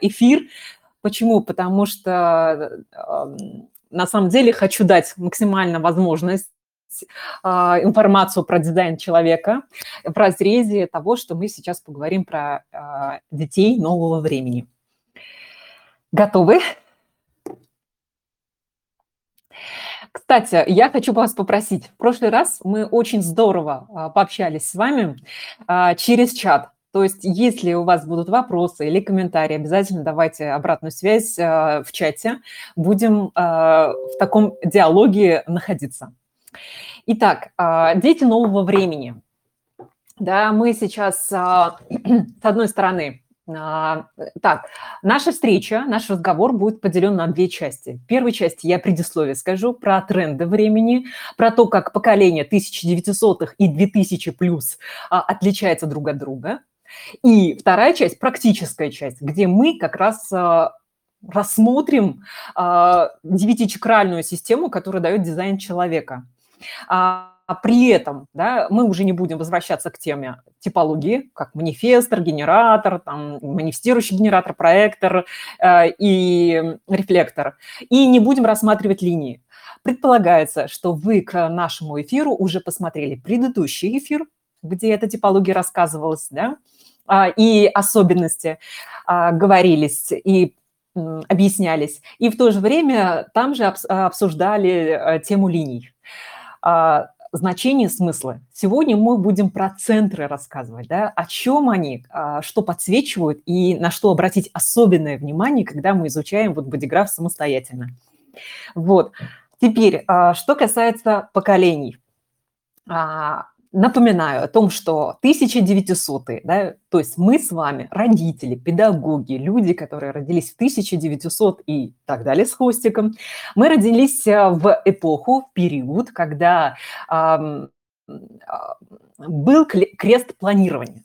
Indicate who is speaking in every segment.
Speaker 1: эфир. Почему? Потому что на самом деле хочу дать максимально возможность а, информацию про дизайн человека в разрезе того, что мы сейчас поговорим про а, детей нового времени. Готовы? Кстати, я хочу вас попросить. В прошлый раз мы очень здорово а, пообщались с вами через чат. То есть, если у вас будут вопросы или комментарии, обязательно давайте обратную связь в чате. Будем в таком диалоге находиться. Итак, а, дети нового времени. Да, мы сейчас, с одной стороны, так, наша встреча, наш разговор будет поделен на две части. В первой части я предисловие скажу про тренды времени, про то, как поколение 1900-х и 2000 плюс отличается друг от друга. И вторая часть, практическая часть, где мы как раз рассмотрим девятичакральную систему, которая дает дизайн человека. А при этом да, мы уже не будем возвращаться к теме типологии, как манифестор, генератор, там, манифестирующий генератор, проектор э, и рефлектор. И не будем рассматривать линии. Предполагается, что вы к нашему эфиру уже посмотрели предыдущий эфир, где эта типология рассказывалась, да, и особенности э, говорились, и объяснялись. И в то же время там же обсуждали э, тему линий. А, значение, смыслы. Сегодня мы будем про центры рассказывать, да, о чем они, а, что подсвечивают и на что обратить особенное внимание, когда мы изучаем вот бодиграф самостоятельно. Вот. Теперь, а, что касается поколений. Напоминаю о том, что 1900-е, да, то есть мы с вами, родители, педагоги, люди, которые родились в 1900 и так далее с хвостиком, мы родились э, в эпоху, в период, когда э, был крест планирования.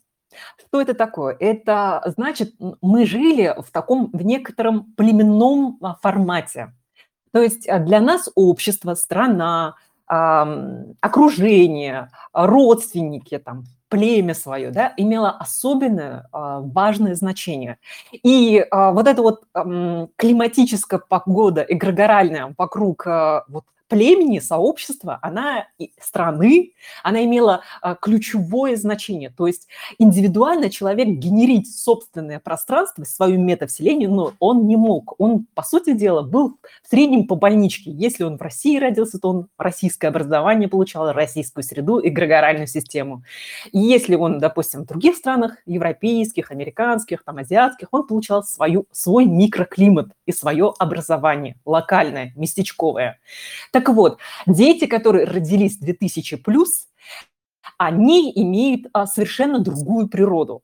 Speaker 1: Что это такое? Это значит, мы жили в таком, в некотором племенном а, формате. То есть э, для нас общество, страна, окружение, родственники, там, племя свое, да, имело особенное а, важное значение. И а, вот эта вот климатическая погода, эгрегоральная вокруг а, вот племени, сообщества, она страны, она имела а, ключевое значение. То есть индивидуально человек генерить собственное пространство, свою метавселенную, но он не мог. Он, по сути дела, был в среднем по больничке. Если он в России родился, то он российское образование получал, российскую среду, эгрегоральную систему. И если он, допустим, в других странах, европейских, американских, там, азиатских, он получал свою, свой микроклимат и свое образование локальное, местечковое. Так вот, дети, которые родились 2000 плюс, они имеют а, совершенно другую природу.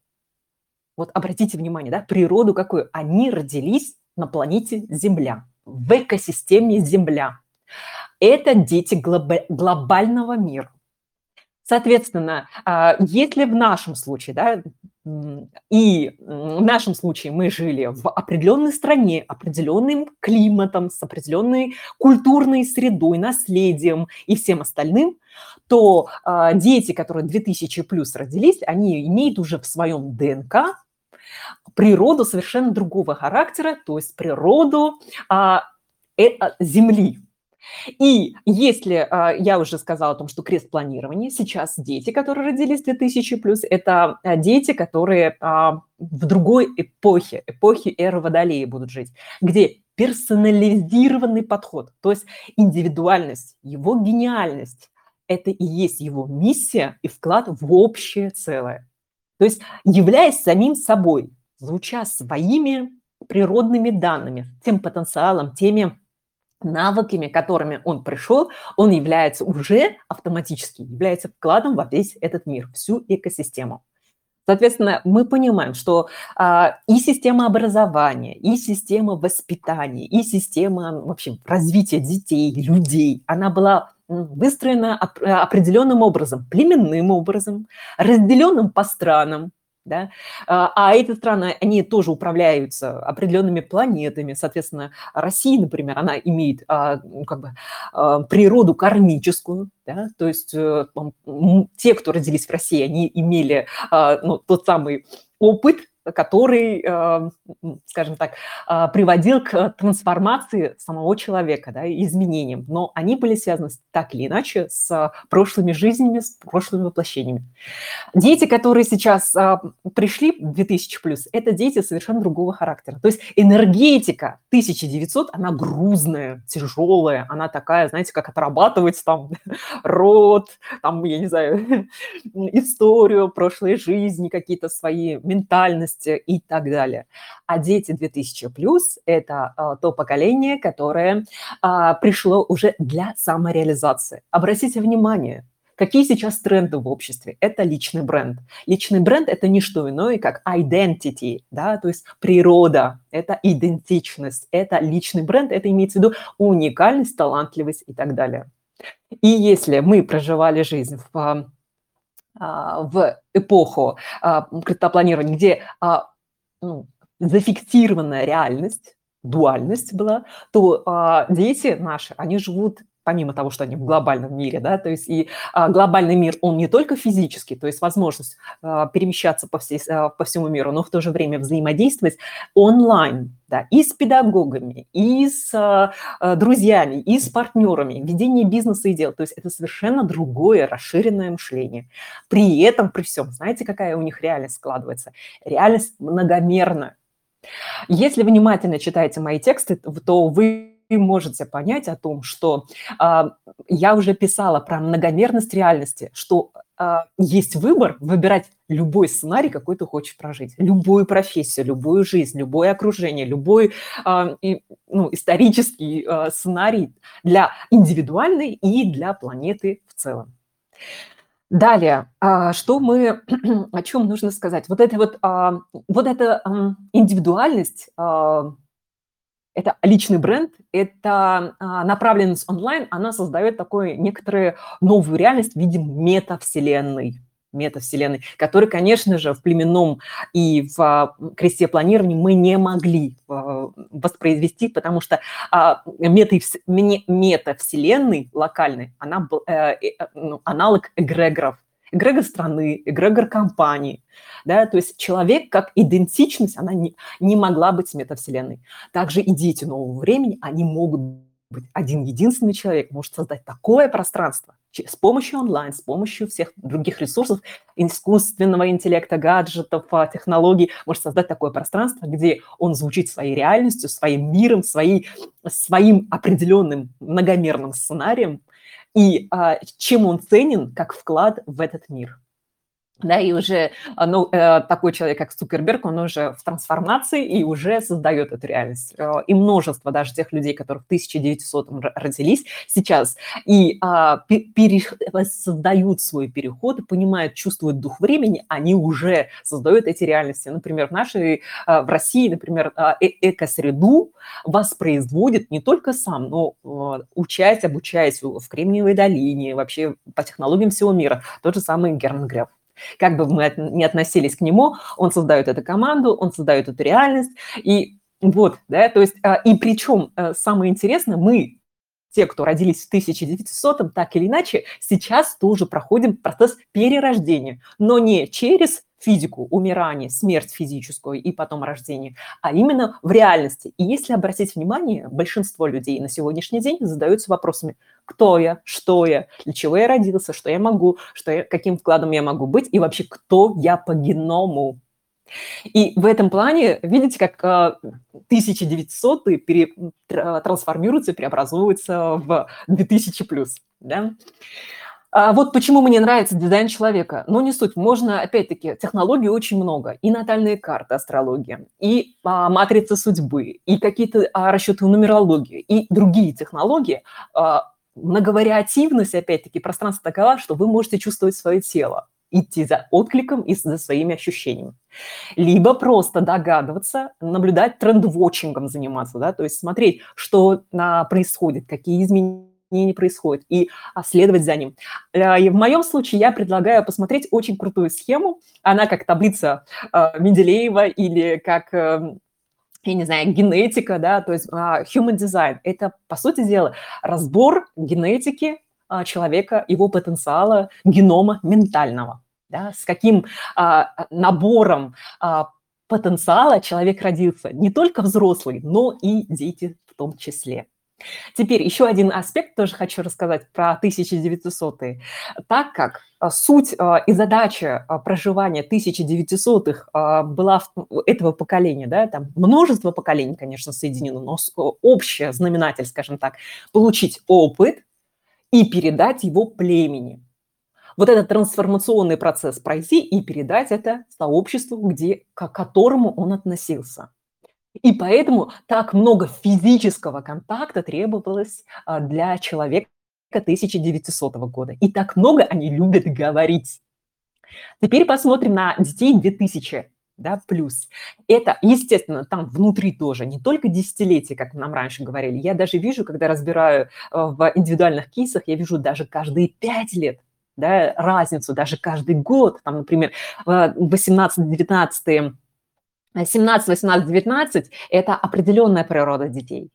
Speaker 1: Вот обратите внимание, да, природу какую? Они родились на планете Земля, в экосистеме Земля. Это дети глобального мира. Соответственно, а, если в нашем случае, да, и в нашем случае мы жили в определенной стране, определенным климатом, с определенной культурной средой, наследием и всем остальным, то э, дети, которые 2000 плюс родились, они имеют уже в своем ДНК природу совершенно другого характера, то есть природу э, э, Земли, и если а, я уже сказала о том, что крест планирования, сейчас дети, которые родились 2000 плюс, это а, дети, которые а, в другой эпохе, эпохе эры Водолея будут жить, где персонализированный подход, то есть индивидуальность, его гениальность, это и есть его миссия и вклад в общее целое. То есть являясь самим собой, звуча своими природными данными, тем потенциалом, теми навыками, которыми он пришел, он является уже автоматически, является вкладом во весь этот мир, всю экосистему. Соответственно, мы понимаем, что а, и система образования, и система воспитания, и система в общем, развития детей, людей, она была выстроена определенным образом, племенным образом, разделенным по странам, да? А, а эти страны, они тоже управляются определенными планетами, соответственно, Россия, например, она имеет а, ну, как бы а, природу кармическую, да? то есть э, те, кто родились в России, они имели ну, тот самый опыт который, э, скажем так, э, приводил к трансформации самого человека, да, изменениям. Но они были связаны так или иначе с прошлыми жизнями, с прошлыми воплощениями. Дети, которые сейчас э, пришли в 2000 плюс, это дети совершенно другого характера. То есть энергетика 1900, она грузная, тяжелая, она такая, знаете, как отрабатывать там род, там, я не знаю, историю прошлой жизни, какие-то свои ментальности и так далее. А дети 2000 плюс – это а, то поколение, которое а, пришло уже для самореализации. Обратите внимание, Какие сейчас тренды в обществе? Это личный бренд. Личный бренд – это не что иное, как identity, да, то есть природа, это идентичность, это личный бренд, это имеется в виду уникальность, талантливость и так далее. И если мы проживали жизнь в а, в эпоху а, криптопланирования, где а, ну, зафиксированная реальность, дуальность была, то дети наши, они живут помимо того, что они в глобальном мире, да, то есть и а, глобальный мир, он не только физический, то есть возможность а, перемещаться по, всей, а, по всему миру, но в то же время взаимодействовать онлайн, да, и с педагогами, и с а, а, друзьями, и с партнерами, ведение бизнеса и дел, то есть это совершенно другое расширенное мышление. При этом, при всем, знаете, какая у них реальность складывается? Реальность многомерная. Если внимательно читаете мои тексты, то вы можете понять о том, что э, я уже писала про многомерность реальности, что э, есть выбор выбирать любой сценарий, какой ты хочешь прожить, любую профессию, любую жизнь, любое окружение, любой э, и, ну, исторический э, сценарий для индивидуальной и для планеты в целом. Далее, что мы, о чем нужно сказать? Вот эта вот, вот эта индивидуальность это личный бренд, это а, направленность онлайн, она создает такую некоторую новую реальность в виде метавселенной метавселенной, который, конечно же, в племенном и в а, кресте планирования мы не могли а, воспроизвести, потому что метавселенной локальной, она был э, э, ну, аналог эгрегоров эгрегор страны, эгрегор компании. Да? То есть человек как идентичность, она не, не могла быть метавселенной. Также и дети нового времени, они могут быть. Один единственный человек может создать такое пространство с помощью онлайн, с помощью всех других ресурсов, искусственного интеллекта, гаджетов, а, технологий, может создать такое пространство, где он звучит своей реальностью, своим миром, своей, своим определенным многомерным сценарием, и а, чем он ценен как вклад в этот мир. Да, и уже а, ну, э, такой человек, как Цукерберг, он уже в трансформации и уже создает эту реальность. Э, и множество даже тех людей, которые в 1900 родились сейчас, и а, пере, создают свой переход, понимают, чувствуют дух времени, они уже создают эти реальности. Например, в нашей, в России, например, э экосреду воспроизводит не только сам, но учась, обучаясь в Кремниевой долине, вообще по технологиям всего мира, тот же самый Герман Греф. Как бы мы не относились к нему, он создает эту команду, он создает эту реальность. И вот, да, то есть, а, и причем э, самое интересное, мы, те, кто родились в 1900-м, так или иначе, сейчас тоже проходим процесс перерождения, но не через физику, умирание, смерть физическую и потом рождение, а именно в реальности. И если обратить внимание, большинство людей на сегодняшний день задаются вопросами, кто я, что я, для чего я родился, что я могу, что я, каким вкладом я могу быть и вообще кто я по геному. И в этом плане, видите, как 1900 э, пере, трансформируется, преобразуется в 2000 плюс. Да? А вот почему мне нравится дизайн человека. Ну, не суть. Можно, опять-таки, технологий очень много. И натальные карты, астрология, и а, матрицы судьбы, и какие-то а, расчеты нумерологии, и другие технологии. А, многовариативность, опять-таки, пространство такова, что вы можете чувствовать свое тело идти за откликом и за своими ощущениями. Либо просто догадываться, наблюдать тренд-вотчингом заниматься, да, то есть смотреть, что а, происходит, какие изменения не происходит, и а, следовать за ним. Э, и в моем случае я предлагаю посмотреть очень крутую схему. Она как таблица э, Менделеева или как эм, я не знаю, генетика, да, то есть uh, human design. Это, по сути дела, разбор генетики uh, человека, его потенциала, генома ментального, да, с каким uh, набором потенциала человек родился, не только взрослый, но и дети в том числе. Теперь еще один аспект тоже хочу рассказать про 1900-е. Так как а, суть а, и задача а, проживания 1900-х была этого поколения, да, там множество поколений, конечно, соединено, но общий знаменатель, скажем так, получить опыт и передать его племени. Вот этот трансформационный процесс пройти и передать это сообществу, где, к которому он относился. И поэтому так много физического контакта требовалось а, для человека 1900 года. И так много они любят говорить. Теперь посмотрим на детей 2000 да, плюс. Это, естественно, там внутри тоже, не только десятилетия, как нам раньше говорили. Я даже вижу, когда разбираю а, в индивидуальных кейсах, я вижу даже каждые пять лет да, разницу, даже каждый год. Там, например, 18-19 17, 18, 19 – это определенная природа детей.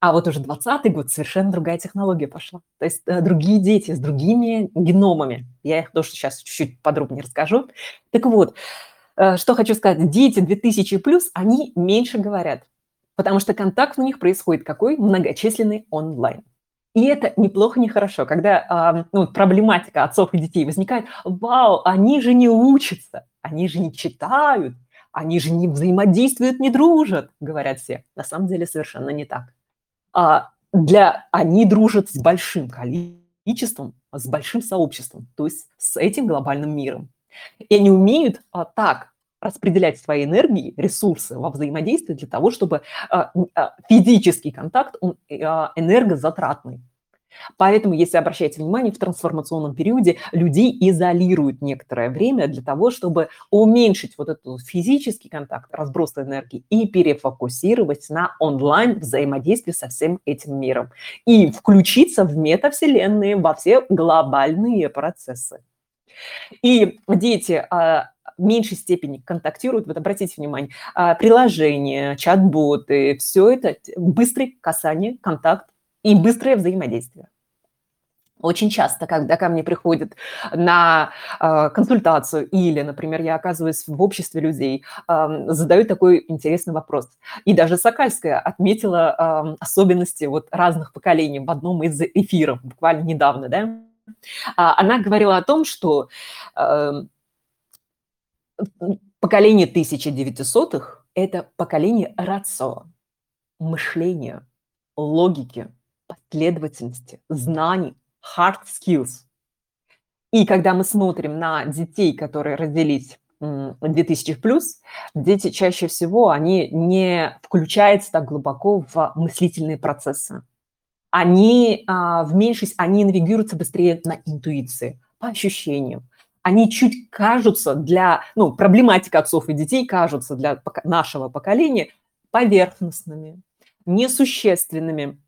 Speaker 1: А вот уже 20 год совершенно другая технология пошла. То есть э, другие дети с другими геномами. Я их тоже сейчас чуть-чуть подробнее расскажу. Так вот, э, что хочу сказать. Дети 2000 плюс, они меньше говорят, потому что контакт у них происходит какой? Многочисленный онлайн. И это неплохо, не хорошо, когда ну, проблематика отцов и детей возникает. Вау, они же не учатся, они же не читают, они же не взаимодействуют, не дружат, говорят все. На самом деле совершенно не так. А для, они дружат с большим количеством, с большим сообществом, то есть с этим глобальным миром. И они умеют а, так распределять свои энергии, ресурсы во взаимодействии для того, чтобы а, а, физический контакт, он а, энергозатратный. Поэтому, если обращаете внимание, в трансформационном периоде людей изолируют некоторое время для того, чтобы уменьшить вот этот физический контакт, разброс энергии и перефокусировать на онлайн взаимодействие со всем этим миром и включиться в метавселенные, во все глобальные процессы. И дети а, в меньшей степени контактируют, вот обратите внимание, а, приложения, чат-боты, все это быстрый касание, контакт, и быстрое взаимодействие. Очень часто, когда ко мне приходят на э, консультацию или, например, я оказываюсь в обществе людей, э, задают такой интересный вопрос. И даже Сокальская отметила э, особенности вот разных поколений в одном из эфиров, буквально недавно, да. Она говорила о том, что э, поколение 1900-х – это поколение рацио, мышления, логики, последовательности, знаний, hard skills. И когда мы смотрим на детей, которые родились 2000 плюс, дети чаще всего, они не включаются так глубоко в мыслительные процессы. Они а, в меньшей, они навигируются быстрее на интуиции, по ощущениям. Они чуть кажутся для, ну, проблематика отцов и детей кажутся для нашего поколения поверхностными, несущественными,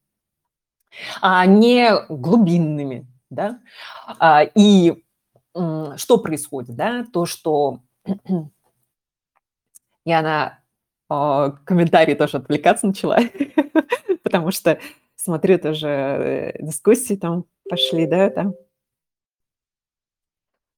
Speaker 1: не глубинными, да. А, и что происходит, да, то, что я на а, комментарии тоже отвлекаться начала, потому что смотрю тоже э, дискуссии там пошли, да, там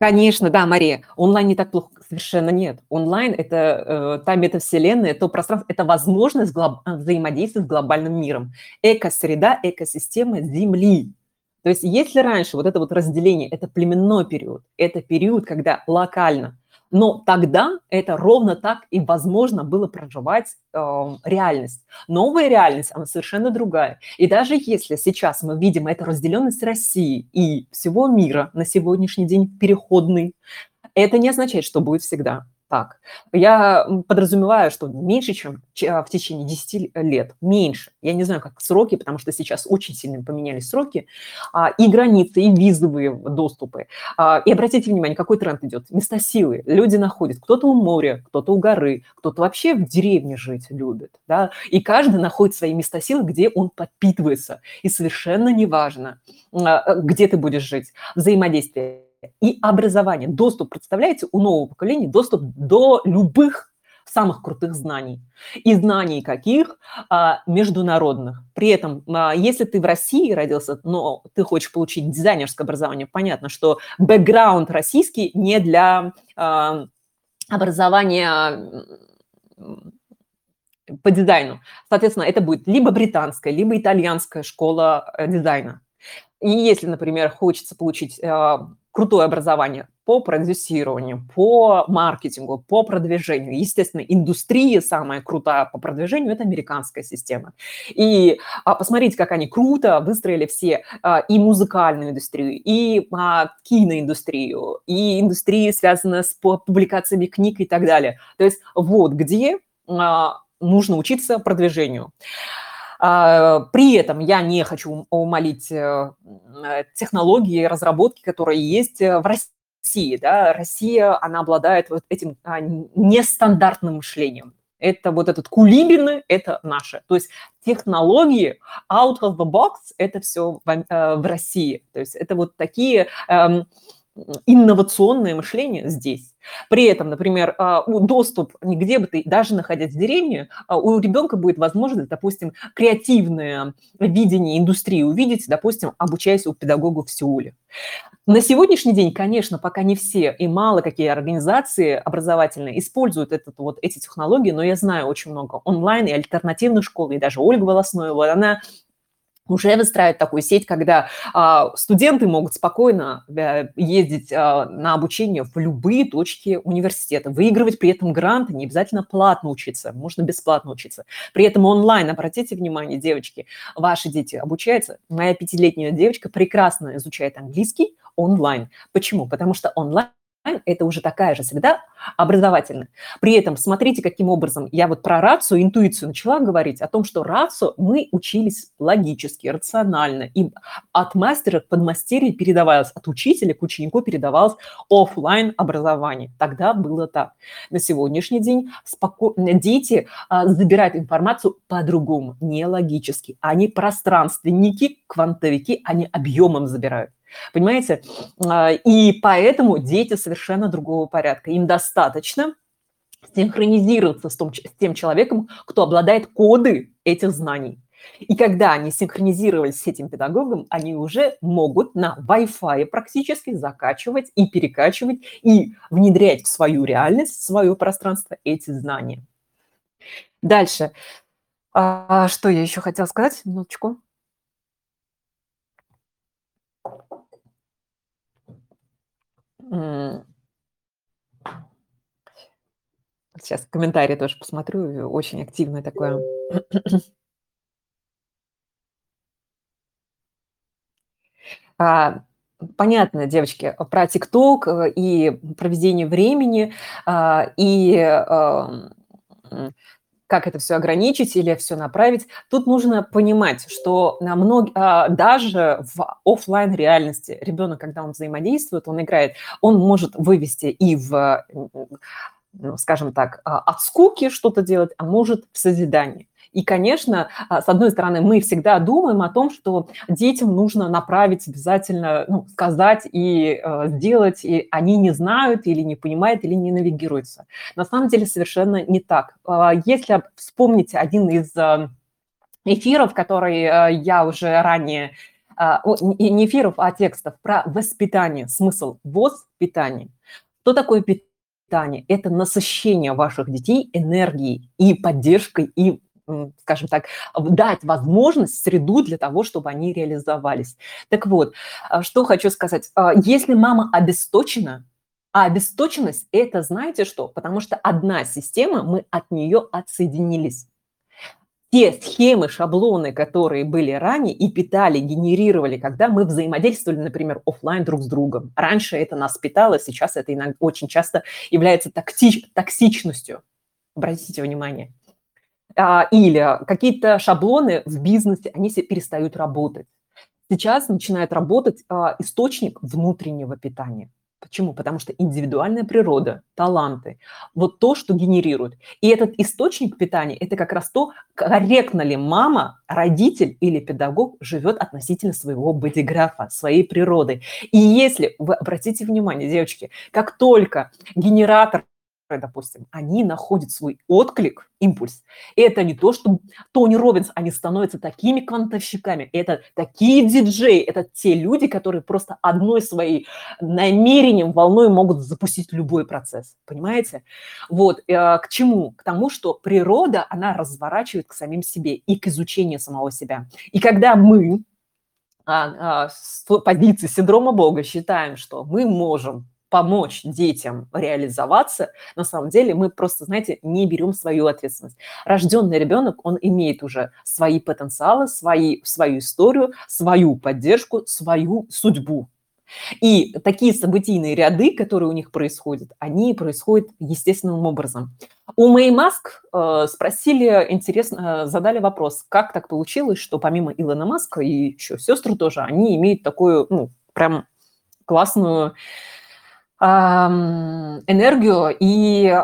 Speaker 1: Конечно, да, Мария. Онлайн не так плохо совершенно нет. Онлайн – это э, та метавселенная, то пространство, это возможность глоб... взаимодействия с глобальным миром. Экосреда, экосистема Земли. То есть если раньше вот это вот разделение – это племенной период, это период, когда локально но тогда это ровно так и возможно было проживать э, реальность. Новая реальность, она совершенно другая. И даже если сейчас мы видим эту разделенность России и всего мира на сегодняшний день переходный, это не означает, что будет всегда так. Я подразумеваю, что меньше, чем а, в течение 10 лет, меньше. Я не знаю, как сроки, потому что сейчас очень сильно поменялись сроки, а, и границы, и визовые доступы. А, и обратите внимание, какой тренд идет. Места силы. Люди находят. Кто-то у моря, кто-то у горы, кто-то вообще в деревне жить любит. Да? И каждый находит свои места силы, где он подпитывается. И совершенно неважно, где ты будешь жить. Взаимодействие и образование. Доступ, представляете, у нового поколения доступ до любых самых крутых знаний. И знаний каких? А, международных. При этом, а, если ты в России родился, но ты хочешь получить дизайнерское образование, понятно, что бэкграунд российский не для а, образования по дизайну. Соответственно, это будет либо британская, либо итальянская школа э, дизайна. И если, например, хочется получить э, крутое образование по продюсированию, по маркетингу, по продвижению. Естественно, индустрия самая крутая по продвижению – это американская система. И а, посмотрите, как они круто выстроили все а, и музыкальную индустрию, и а, киноиндустрию, и индустрии, связанные с публикациями книг и так далее. То есть вот где а, нужно учиться продвижению. А, при этом я не хочу умолить э, технологии, разработки, которые есть э, в России. Да? Россия, она обладает вот этим а, нестандартным мышлением. Это вот этот кулибины, это наше. То есть технологии out of the box, это все в, э, в России. То есть это вот такие эм, инновационное мышление здесь. При этом, например, а, доступ нигде бы ты, даже находясь в деревне, а, у ребенка будет возможность, допустим, креативное видение индустрии увидеть, допустим, обучаясь у педагога в Сеуле. На сегодняшний день, конечно, пока не все и мало какие организации образовательные используют этот, вот, эти технологии, но я знаю очень много онлайн и альтернативных школ, и даже Ольга Волосноева, она уже выстраивать такую сеть, когда а, студенты могут спокойно а, ездить а, на обучение в любые точки университета, выигрывать при этом гранты, не обязательно платно учиться, можно бесплатно учиться. При этом онлайн, обратите внимание, девочки, ваши дети обучаются. Моя пятилетняя девочка прекрасно изучает английский онлайн. Почему? Потому что онлайн это уже такая же среда образовательная. При этом смотрите, каким образом я вот про рацию, интуицию начала говорить о том, что рацию мы учились логически, рационально, и от мастера к подмастерье передавалось, от учителя к ученику передавалось офлайн образование. Тогда было так. На сегодняшний день споко... дети а, забирают информацию по-другому, не логически. Они пространственники, квантовики, они объемом забирают. Понимаете? А, и поэтому дети совершенно другого порядка. Им достаточно синхронизироваться с, том, с тем человеком, кто обладает коды этих знаний. И когда они синхронизировались с этим педагогом, они уже могут на Wi-Fi практически закачивать и перекачивать и внедрять в свою реальность, в свое пространство эти знания. Дальше. А, что я еще хотела сказать? Минуточку. Сейчас комментарии тоже посмотрю, очень активное такое. А, понятно, девочки, про ТикТок э, и проведение времени, а, и как это все ограничить или все направить. Тут нужно понимать, что на мног... А, даже в офлайн реальности ребенок, когда он взаимодействует, он играет, он может вывести и в, ну, скажем так, а, от скуки что-то делать, а может в созидании. И, конечно, а, с одной стороны, мы всегда думаем о том, что детям нужно направить обязательно, ну, сказать и э, сделать, и они не знают или не понимают, или не навигируются. На самом деле совершенно не так. Э, если вспомните один из э, эфиров, который э, я уже ранее не эфиров, а текстов про воспитание, смысл воспитания. Что такое питание? Это насыщение ваших детей энергией и поддержкой, и скажем так, дать возможность, среду для того, чтобы они реализовались. Так вот, а, что хочу сказать. А, если мама обесточена, а обесточенность – это знаете что? Потому что одна система, мы от нее отсоединились. Те схемы, шаблоны, которые были ранее и питали, генерировали, когда мы взаимодействовали, например, офлайн друг с другом. Раньше это нас питало, сейчас это очень часто является токсич, токсичностью. Обратите внимание. А, или какие-то шаблоны в бизнесе, они все перестают работать. Сейчас начинает работать а, источник внутреннего питания. Почему? Потому что индивидуальная природа, таланты, вот то, что генерирует. И этот источник питания – это как раз то, корректно ли мама, родитель или педагог живет относительно своего бодиграфа, своей природы. И если, вы обратите внимание, девочки, как только генератор допустим, они находят свой отклик, импульс. Это не то, что Тони Робинс, они становятся такими квантовщиками, это такие диджеи, это те люди, которые просто одной своей намерением, волной могут запустить любой процесс, понимаете? Вот, э, к чему? К тому, что природа, она разворачивает к самим себе и к изучению самого себя. И когда мы а, а, с позиции синдрома Бога считаем, что мы можем помочь детям реализоваться, на самом деле мы просто, знаете, не берем свою ответственность. Рожденный ребенок, он имеет уже свои потенциалы, свои, свою историю, свою поддержку, свою судьбу. И такие событийные ряды, которые у них происходят, они происходят естественным образом. У Мэй Маск э, спросили, интересно, э, задали вопрос, как так получилось, что помимо Илона Маска и еще сестры тоже, они имеют такую, ну, прям классную энергию и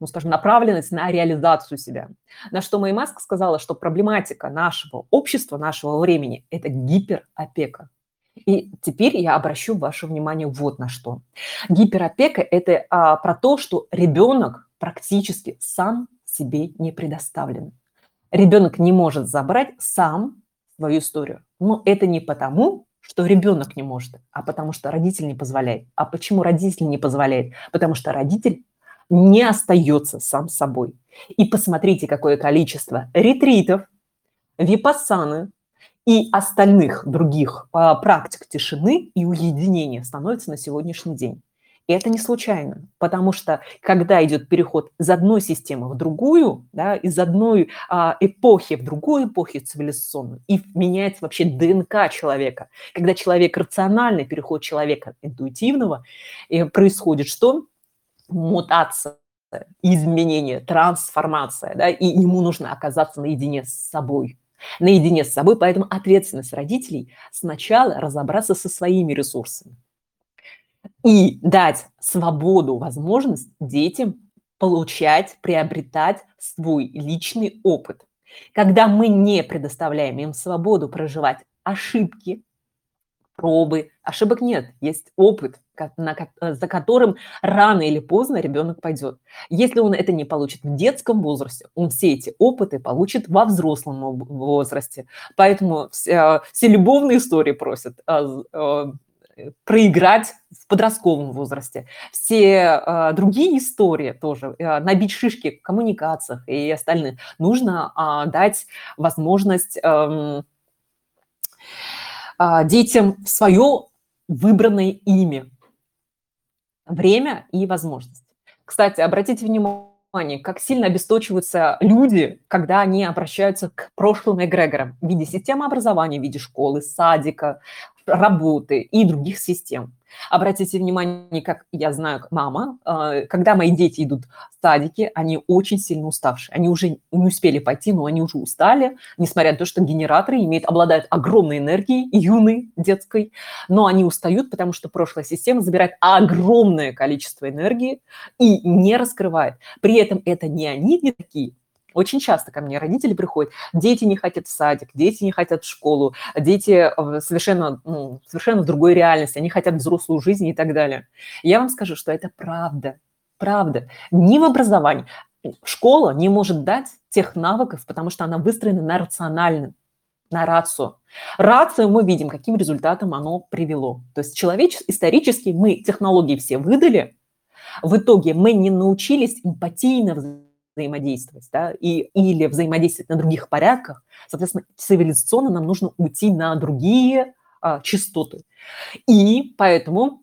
Speaker 1: ну, скажем, направленность на реализацию себя. На что Мэй Маск сказала, что проблематика нашего общества, нашего времени – это гиперопека. И теперь я обращу ваше внимание вот на что. Гиперопека – это а, про то, что ребенок практически сам себе не предоставлен. Ребенок не может забрать сам свою историю. Но это не потому, что ребенок не может, а потому что родитель не позволяет. А почему родитель не позволяет? Потому что родитель не остается сам собой. И посмотрите, какое количество ретритов, випассаны, и остальных других а, практик тишины и уединения становится на сегодняшний день. И это не случайно, потому что когда идет переход из одной системы в другую, да, из одной а, эпохи в другую эпоху цивилизационную, и меняется вообще ДНК человека, когда человек рациональный, переход человека интуитивного, и происходит что? Мутация изменение, трансформация, да, и ему нужно оказаться наедине с собой, наедине с собой, поэтому ответственность родителей сначала разобраться со своими ресурсами и дать свободу, возможность детям получать, приобретать свой личный опыт. Когда мы не предоставляем им свободу проживать ошибки, пробы. Ошибок нет, есть опыт, за которым рано или поздно ребенок пойдет. Если он это не получит в детском возрасте, он все эти опыты получит во взрослом возрасте. Поэтому все, все любовные истории просят а, проиграть в подростковом возрасте. Все э, другие истории тоже, э, набить шишки в коммуникациях и остальных, нужно э, дать возможность э, а, детям свое выбранное имя, время и возможность. Кстати, обратите внимание, как сильно обесточиваются люди, когда они обращаются к прошлым эгрегорам в виде системы образования, в виде школы, садика, работы и других систем. Обратите внимание, как я знаю, мама, э, когда мои дети идут в садики, они очень сильно уставшие. Они уже не успели пойти, но они уже устали, несмотря на то, что генераторы имеют, обладают огромной энергией, юной, детской, но они устают, потому что прошлая система забирает огромное количество энергии и не раскрывает. При этом это не они не такие, очень часто ко мне родители приходят, дети не хотят в садик, дети не хотят в школу, дети совершенно, ну, совершенно в другой реальности, они хотят взрослую жизнь и так далее. Я вам скажу, что это правда, правда. Не в образовании. Школа не может дать тех навыков, потому что она выстроена на рациональном, на рацию. Рацию мы видим, каким результатом оно привело. То есть человечески, исторически мы технологии все выдали, в итоге мы не научились эмпатийно взаимодействовать, да, и, или взаимодействовать на других порядках, соответственно, цивилизационно нам нужно уйти на другие а, частоты. И поэтому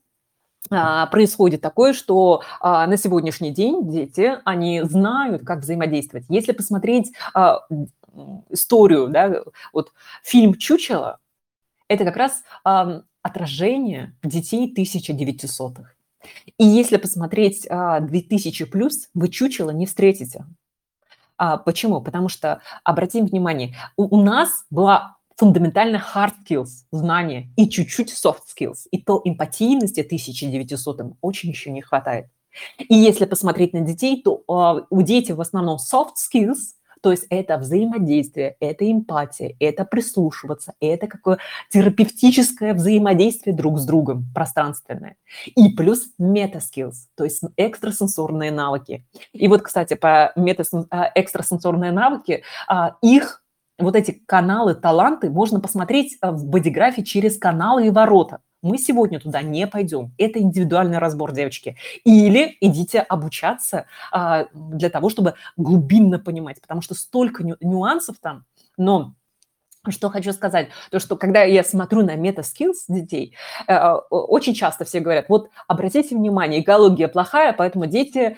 Speaker 1: а, происходит такое, что а, на сегодняшний день дети, они знают, как взаимодействовать. Если посмотреть а, историю, да, вот фильм «Чучело», это как раз отражение детей 1900-х. И если посмотреть а, 2000 плюс, вы чучело не встретите. А, почему? Потому что, обратим внимание, у, у нас была фундаментально hard skills, знания и чуть-чуть soft skills. И то эмпатийности 1900 очень еще не хватает. И если посмотреть на детей, то uh, у детей в основном soft skills, То есть это взаимодействие, это эмпатия, это прислушиваться, это какое терапевтическое взаимодействие друг с другом пространственное. И плюс meta skills, то есть экстрасенсорные навыки. И вот, кстати, по метас... А, экстрасенсорные навыки, а, их вот эти каналы, таланты можно посмотреть в бодиграфе через каналы и ворота. Мы сегодня туда не пойдем. Это индивидуальный разбор, девочки. Или идите обучаться а, для того, чтобы глубинно понимать, потому что столько ню- нюансов там. Но что хочу сказать, то что когда я смотрю на meta skills детей, э, очень часто все говорят, вот обратите внимание, экология плохая, поэтому дети,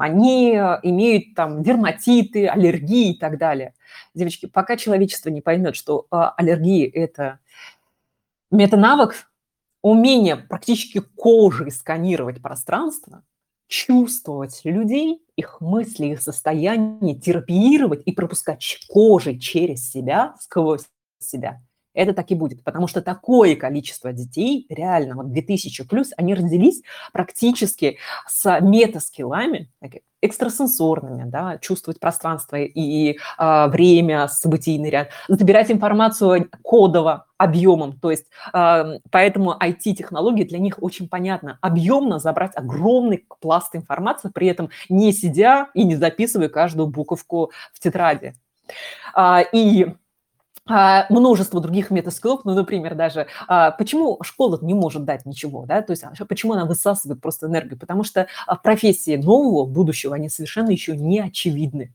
Speaker 1: они имеют там дерматиты, аллергии и так далее. Девочки, пока человечество не поймет, что а, аллергии – это Метанавык – умение практически кожей сканировать пространство, чувствовать людей, их мысли, их состояние, терапировать и пропускать кожей через себя, сквозь себя. Это так и будет, потому что такое количество детей, реально, вот 2000 плюс, они родились практически с метаскиллами, экстрасенсорными, да, чувствовать пространство и э, время, событийный ряд, забирать информацию кодово, объемом, то есть э, поэтому IT-технологии для них очень понятно. Объемно забрать огромный пласт информации, при этом не сидя и не записывая каждую буковку в тетради. А, и множество других метаскиллов, ну, например, даже а, почему школа не может дать ничего, да, то есть а, почему она высасывает просто энергию, потому что профессии нового будущего, они совершенно еще не очевидны.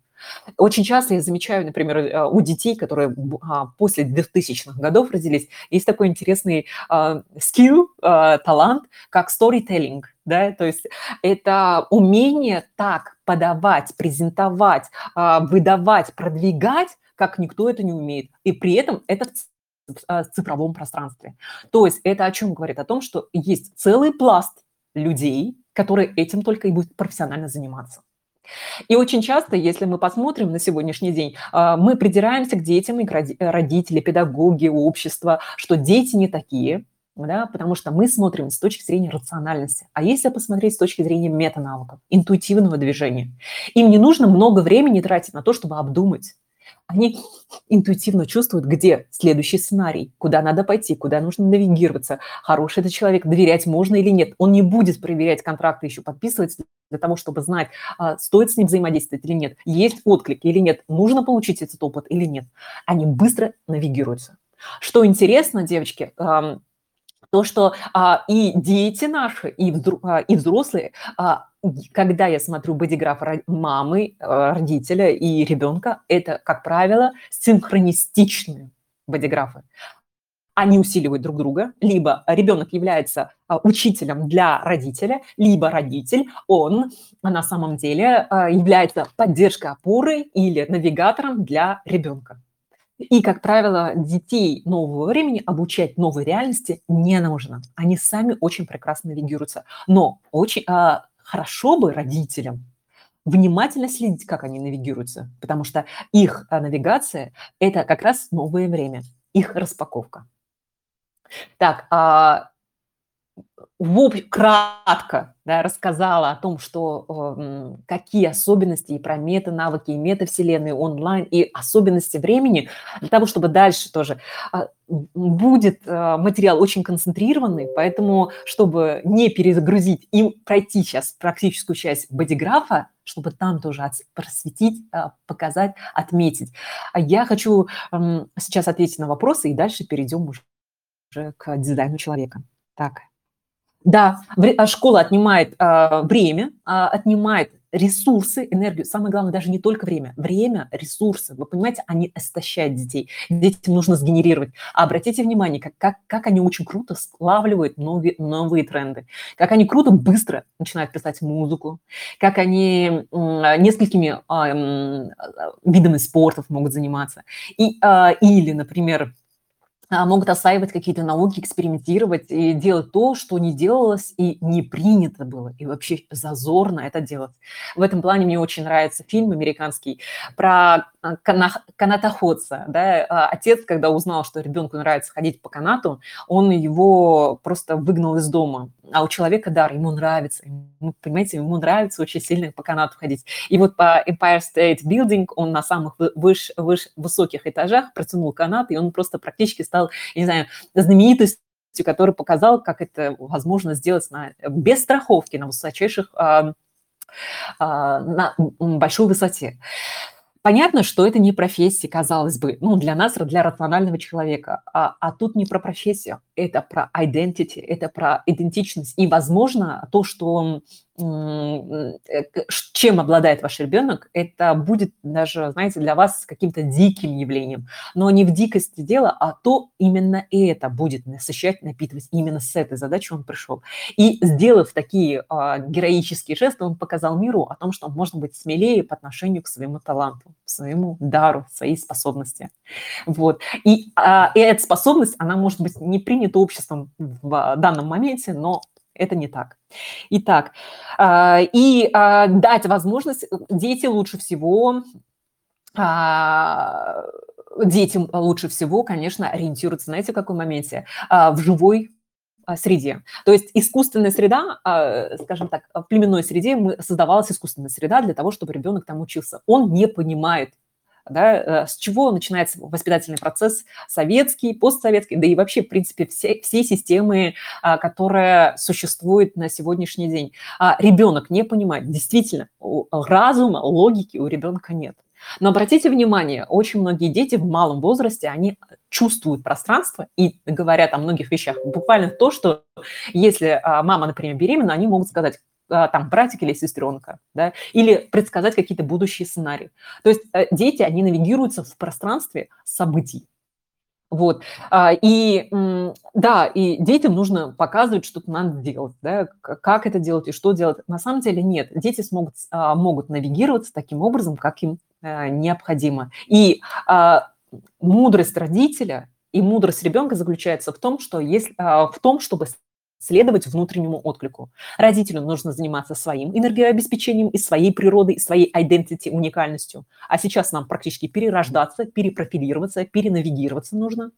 Speaker 1: Очень часто я замечаю, например, у детей, которые после 2000-х годов родились, есть такой интересный скилл, талант, как storytelling, да, то есть это умение так подавать, презентовать, выдавать, продвигать, как никто это не умеет. И при этом это в а, цифровом пространстве. То есть это о чем говорит? О том, что есть целый пласт людей, которые этим только и будут профессионально заниматься. И очень часто, если мы посмотрим на сегодняшний день, а, мы придираемся к детям, и родители, педагоги, общество, что дети не такие, да, потому что мы смотрим с точки зрения рациональности. А если посмотреть с точки зрения метанавыков, интуитивного движения, им не нужно много времени тратить на то, чтобы обдумать, они интуитивно чувствуют, где следующий сценарий, куда надо пойти, куда нужно навигироваться, хороший это человек, доверять можно или нет. Он не будет проверять контракты, еще подписывать для того, чтобы знать, а, стоит с ним взаимодействовать или нет, есть отклик или нет, нужно получить этот опыт или нет. Они быстро навигируются. Что интересно, девочки, то, что а, и дети наши, и, а, и взрослые, а, когда я смотрю бодиграф мамы, а, родителя и ребенка, это, как правило, синхронистичные бодиграфы. Они усиливают друг друга, либо ребенок является а, учителем для родителя, либо родитель, он на самом деле является поддержкой опоры или навигатором для ребенка. И, как правило, детей нового времени обучать новой реальности не нужно. Они сами очень прекрасно навигируются. Но очень а, хорошо бы родителям внимательно следить, как они навигируются, потому что их а, навигация – это как раз новое время, их распаковка. Так, а, в кратко да, рассказала о том, что э, какие особенности и про мета-навыки, и метавселенные онлайн, и особенности времени, для того, чтобы дальше тоже э, будет э, материал очень концентрированный, поэтому, чтобы не перезагрузить и пройти сейчас практическую часть бодиграфа, чтобы там тоже просветить, э, показать, отметить. Я хочу э, сейчас ответить на вопросы, и дальше перейдем уже к дизайну человека. Так. Да, а школа отнимает э, время, э, отнимает ресурсы, энергию. Самое главное, даже не только время. Время, ресурсы. Вы понимаете, они истощают детей. Детям нужно сгенерировать. А обратите внимание, как, как, как они очень круто склавливают новые, новые тренды. Как они круто, быстро начинают писать музыку. Как они э, несколькими э, видами спортов могут заниматься. И, э, или, например, могут осваивать какие-то науки, экспериментировать и делать то, что не делалось и не принято было, и вообще зазорно это делать. В этом плане мне очень нравится фильм американский про канатоходца. Да? А, отец, когда узнал, что ребенку нравится ходить по канату, он его просто выгнал из дома. А у человека дар, ему нравится, ему, понимаете, ему нравится очень сильно по канату ходить. И вот по Empire State Building он на самых выш, выш, высоких этажах протянул канат, и он просто практически стал, я не знаю, знаменитостью который показал, как это возможно сделать на, без страховки на высочайших а, а, на большой высоте. Понятно, что это не профессия, казалось бы, ну, для нас, для рационального человека. А, а тут не про профессию, это про identity, это про идентичность. И, возможно, то, что чем обладает ваш ребенок, это будет даже, знаете, для вас каким-то диким явлением. Но не в дикости дела, а то именно это будет насыщать, напитывать. Именно с этой задачей он пришел. И сделав такие а, героические жесты, он показал миру о том, что может быть смелее по отношению к своему таланту, своему дару, своей способности. Вот. И, а, и эта способность, она может быть не принята обществом в данном моменте, но это не так. Итак, а, и а, дать возможность, дети лучше всего, а, детям лучше всего, конечно, ориентируются, знаете, в каком моменте? В живой среде. То есть искусственная среда, скажем так, в племенной среде создавалась искусственная среда для того, чтобы ребенок там учился. Он не понимает да, э, с чего начинается воспитательный процесс советский, постсоветский, да и вообще, в принципе, все, все системы, а, которые существуют на сегодняшний день. А ребенок не понимает, действительно, разума, логики у ребенка нет. Но обратите внимание, очень многие дети в малом возрасте, они чувствуют пространство и говорят о многих вещах. Буквально то, что если а, мама, например, беременна, они могут сказать, там, братик или сестренка, да, или предсказать какие-то будущие сценарии. То есть э, дети, они навигируются в пространстве событий. Вот. А, и да, и детям нужно показывать, что надо делать, да, как это делать и что делать. На самом деле нет, дети смогут, а, могут навигироваться таким образом, как им э, необходимо. И мудрость родителя и мудрость ребенка заключается в том, что если, в том, чтобы следовать внутреннему отклику. Родителю нужно заниматься своим энергообеспечением и своей природой, и своей identity, уникальностью. А сейчас нам практически перерождаться, перепрофилироваться, перенавигироваться нужно.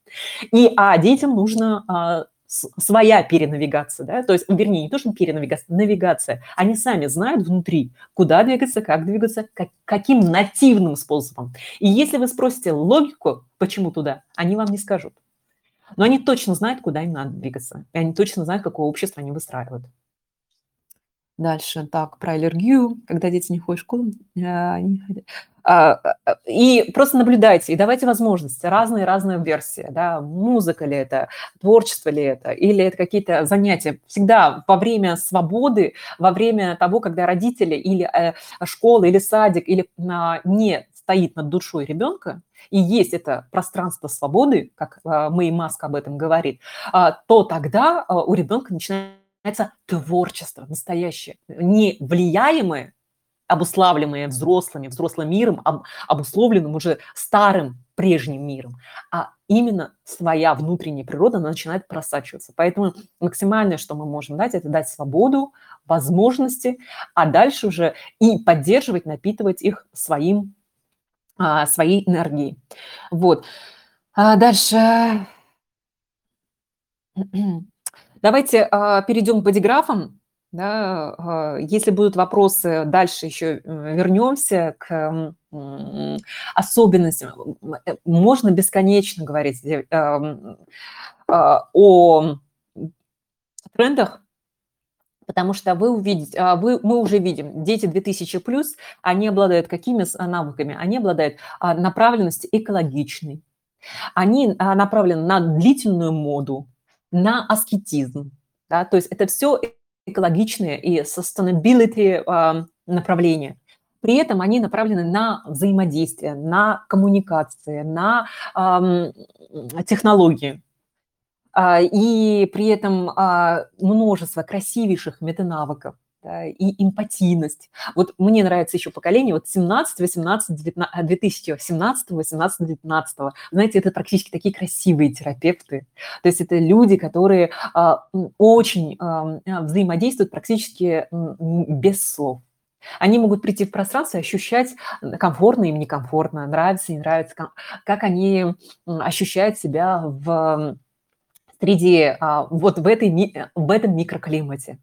Speaker 1: И а детям нужно а, своя перенавигация, да, то есть, вернее, не то, что перенавигация, навигация. Они сами знают внутри, куда двигаться, как двигаться, как, каким нативным способом. И если вы спросите логику, почему туда, они вам не скажут. Но они точно знают, куда им надо двигаться. И они точно знают, какое общество они выстраивают. Дальше, так, про аллергию, когда дети не ходят в школу. Э, а, а, и просто наблюдайте, и давайте возможности, разные-разные версии, да, музыка ли это, творчество ли это, или это какие-то занятия. Всегда во время свободы, во время того, когда родители или э, школа, или садик, или не стоит над душой ребенка, и есть это пространство свободы, как а, Мэй Маск об этом говорит, а, то тогда а, у ребенка начинается творчество настоящее, не влияемое, обуславливаемое взрослыми, взрослым миром, об, обусловленным уже старым прежним миром, а именно своя внутренняя природа начинает просачиваться. Поэтому максимальное, что мы можем дать, это дать свободу, возможности, а дальше уже и поддерживать, напитывать их своим а, своей энергии. Вот. А дальше. Давайте а, перейдем к бодиграфам. Да, а, если будут вопросы, дальше еще вернемся к особенностям. Можно бесконечно говорить э, о трендах, Потому что вы увидите, а, вы, мы уже видим, дети 2000 плюс, они обладают какими навыками? Они обладают а, направленностью экологичной, они а, направлены на длительную моду, на аскетизм. Да? То есть это все экологичные и sustainability направления. При этом они направлены на взаимодействие, на коммуникации, на эм, технологии. А, и при этом а, множество красивейших метанавыков, да, и эмпатийность. Вот мне нравится еще поколение вот 17, 18, 19, 2017, 18, 19. Знаете, это практически такие красивые терапевты. То есть это люди, которые а, очень взаимодействуют практически без слов. Они могут прийти в пространство и ощущать комфортно им, некомфортно, нравится, не нравится, как они ощущают себя в среди а, вот в, этой, в этом микроклимате.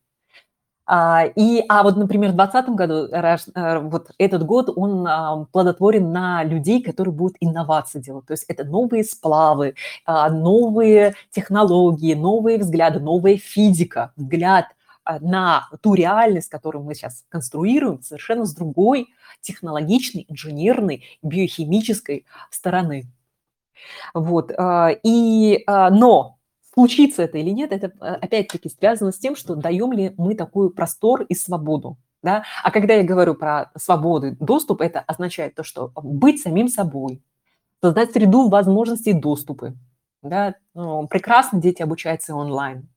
Speaker 1: А, и, а вот, например, в 2020 году, э, вот этот год, он а, плодотворен на людей, которые будут инновации делать. То есть это новые сплавы, новые технологии, новые взгляды, новая физика, взгляд на ту реальность, которую мы сейчас конструируем, совершенно с другой технологичной, инженерной, биохимической стороны. Вот. И, но случится это или нет, это а, опять-таки связано с тем, что даем ли мы такой простор и свободу. Да? А когда я говорю про свободу, доступ, это означает то, что быть самим собой, создать среду возможностей доступа. Да? Ну, прекрасно дети обучаются онлайн.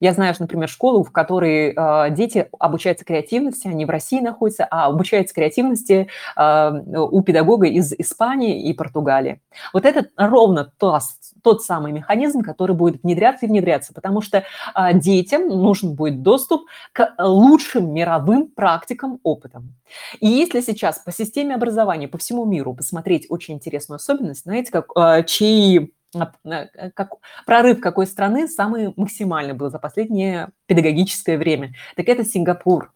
Speaker 1: Я знаю, что, например, школу, в которой э, дети обучаются креативности, они в России находятся, а обучаются креативности э, у педагога из Испании и Португалии. Вот это ровно тот, тот самый механизм, который будет внедряться и внедряться, потому что э, детям нужен будет доступ к лучшим мировым практикам, опытам. И если сейчас по системе образования по всему миру посмотреть очень интересную особенность, знаете, как э, Э, как, прорыв какой страны самый максимальный был за последнее педагогическое время, так это Сингапур.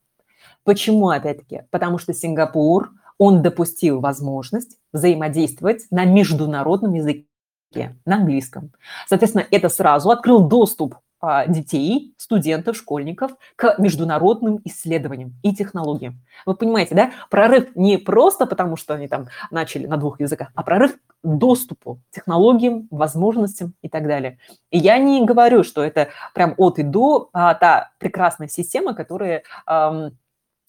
Speaker 1: Почему, опять-таки? Потому что Сингапур, он допустил возможность взаимодействовать на международном языке, на английском. Соответственно, это сразу открыл доступ детей, студентов, школьников к международным исследованиям и технологиям. Вы понимаете, да? Прорыв не просто потому, что они там начали на двух языках, а прорыв к доступу, технологиям, возможностям и так далее. И я не говорю, что это прям от и до а, та прекрасная система, которая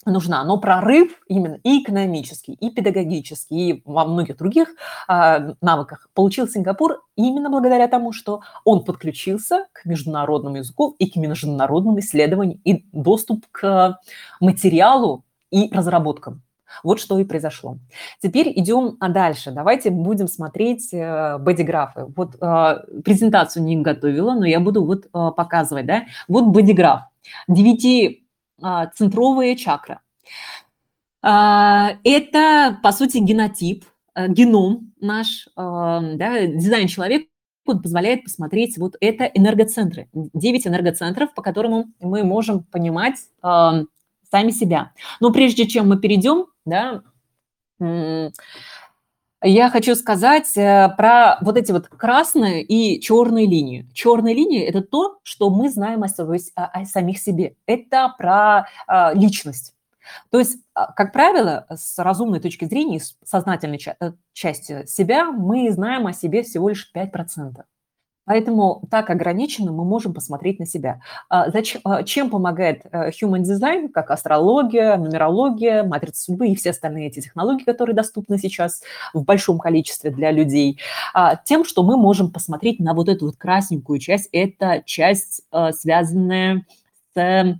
Speaker 1: нужна. Но прорыв именно и экономический, и педагогический, и во многих других э, навыках получил Сингапур именно благодаря тому, что он подключился к международному языку и к международным исследованиям и доступ к материалу и разработкам. Вот что и произошло. Теперь идем дальше. Давайте будем смотреть э, бодиграфы. Вот э, презентацию не готовила, но я буду вот э, показывать. Да? Вот бодиграф. Девяти а, центровая чакра. А, это, по сути, генотип, э, геном наш, а, да, дизайн человека он позволяет посмотреть вот это энергоцентры, 9 энергоцентров, по которым мы можем понимать сами себя. Но прежде чем мы перейдем, да, я хочу сказать э, про вот эти вот красные и черные линии. Черные линии – это то, что мы знаем о, собой, о самих себе. Это про а, личность. То есть, а, как правило, с разумной точки зрения, с сознательной э, части себя, мы знаем о себе всего лишь 5%. Поэтому так ограниченно мы можем посмотреть на себя. А, зачем, а, чем помогает э, Human Design, как астрология, нумерология, матрица судьбы и все остальные эти технологии, которые доступны сейчас в большом количестве для людей? А, тем, что мы можем посмотреть на вот эту вот красненькую часть. Это часть, связанная с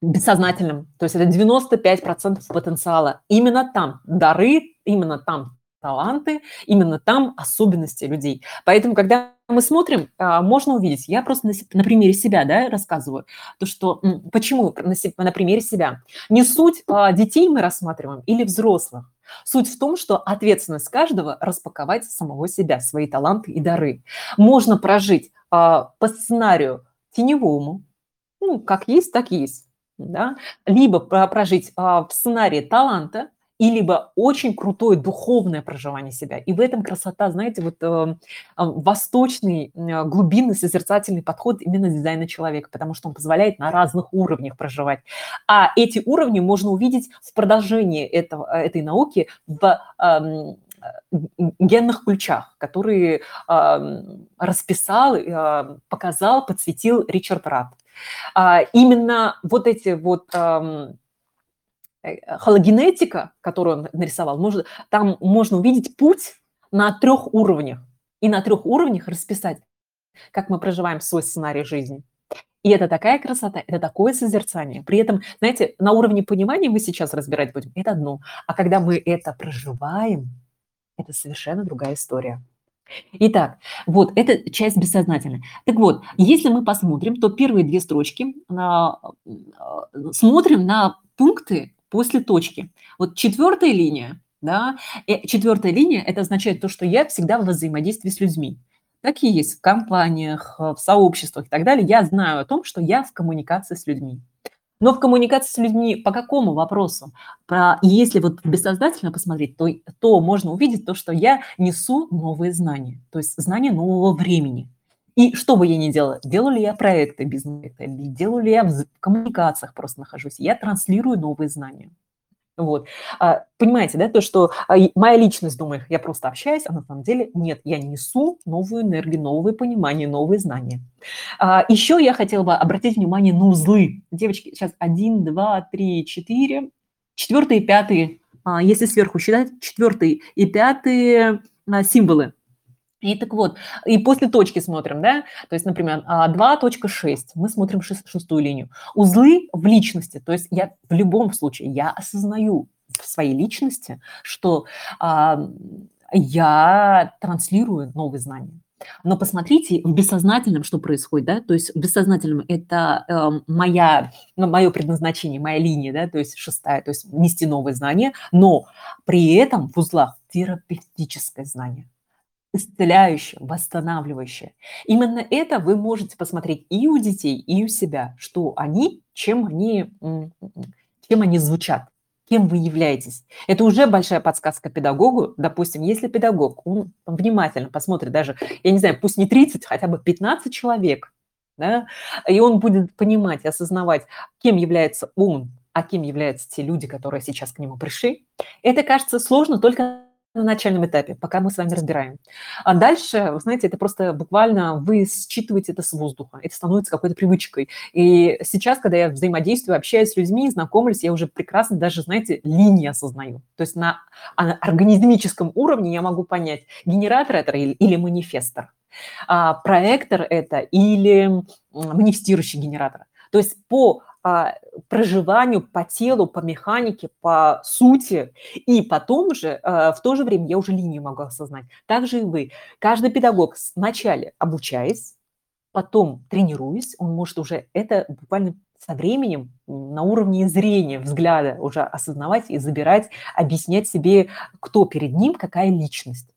Speaker 1: бессознательным. То есть это 95% потенциала. Именно там дары, именно там таланты, именно там особенности людей. Поэтому, когда мы смотрим, а, можно увидеть, я просто на, примере себя да, рассказываю, то, что почему на, на примере себя. Не суть а, детей мы рассматриваем или взрослых. Суть в том, что ответственность каждого распаковать самого себя, свои таланты и дары. Можно прожить а, по сценарию теневому, ну, как есть, так есть. Да? Либо прожить в сценарии таланта, и либо очень крутое духовное проживание себя. И в этом красота, знаете, вот э, восточный, э, глубинный, созерцательный подход именно дизайна человека, потому что он позволяет на разных уровнях проживать. А эти уровни можно увидеть в продолжении этого, этой науки в э, генных ключах, которые э, расписал, э, показал, подсветил Ричард Ратт. А, именно вот эти вот Э, хологенетика, которую он нарисовал, можно, там можно увидеть путь на трех уровнях. И на трех уровнях расписать, как мы проживаем свой сценарий жизни. И это такая красота, это такое созерцание. При этом, знаете, на уровне понимания мы сейчас разбирать будем, это одно. А когда мы это проживаем, это совершенно другая история. Итак, вот, это часть бессознательная. Так вот, если мы посмотрим, то первые две строчки а, а, смотрим на пункты после точки. Вот четвертая линия, да, э, четвертая линия, это означает то, что я всегда в взаимодействии с людьми. Так и есть в компаниях, в сообществах и так далее. Я знаю о том, что я в коммуникации с людьми. Но в коммуникации с людьми по какому вопросу? Про, если вот бессознательно посмотреть, то, то можно увидеть то, что я несу новые знания, то есть знания нового времени. И что бы я ни делала, делаю ли я проекты, бизнес-проекты, делаю ли я в коммуникациях просто нахожусь, я транслирую новые знания. Вот. А, понимаете, да, то, что а, моя личность думает, я просто общаюсь, а на самом деле нет, я несу новую энергию, новые понимания, новые знания. А, еще я хотела бы обратить внимание на узлы. Девочки, сейчас один, два, три, четыре, четвертый и пятый, если сверху считать, четвертый и пятый символы. И так вот, и после точки смотрим, да, то есть, например, 2.6, мы смотрим шестую линию. Узлы в личности, то есть я в любом случае, я осознаю в своей личности, что а, я транслирую новые знания. Но посмотрите в бессознательном, что происходит, да, то есть в бессознательном это э, моя, ну, мое предназначение, моя линия, да, то есть шестая, то есть нести новые знания, но при этом в узлах терапевтическое знание исцеляющее, восстанавливающее. Именно это вы можете посмотреть и у детей, и у себя, что они, чем они, чем они звучат, кем вы являетесь. Это уже большая подсказка педагогу. Допустим, если педагог, он внимательно посмотрит даже, я не знаю, пусть не 30, хотя бы 15 человек, да, и он будет понимать, осознавать, кем является он, а кем являются те люди, которые сейчас к нему пришли. Это кажется сложно только на начальном этапе, пока мы с вами разбираем. А дальше, вы знаете, это просто буквально вы считываете это с воздуха, это становится какой-то привычкой. И сейчас, когда я взаимодействую, общаюсь с людьми, знакомлюсь, я уже прекрасно даже, знаете, линии осознаю. То есть на организмическом уровне я могу понять, генератор это или, или манифестор, а, проектор это или манифестирующий генератор. То есть по а, проживанию по телу, по механике, по сути. И потом же, а, в то же время, я уже линию могу осознать. Также и вы. Каждый педагог вначале обучаясь, потом тренируясь, он может уже это буквально со временем на уровне зрения, взгляда уже осознавать и забирать, объяснять себе, кто перед ним, какая личность.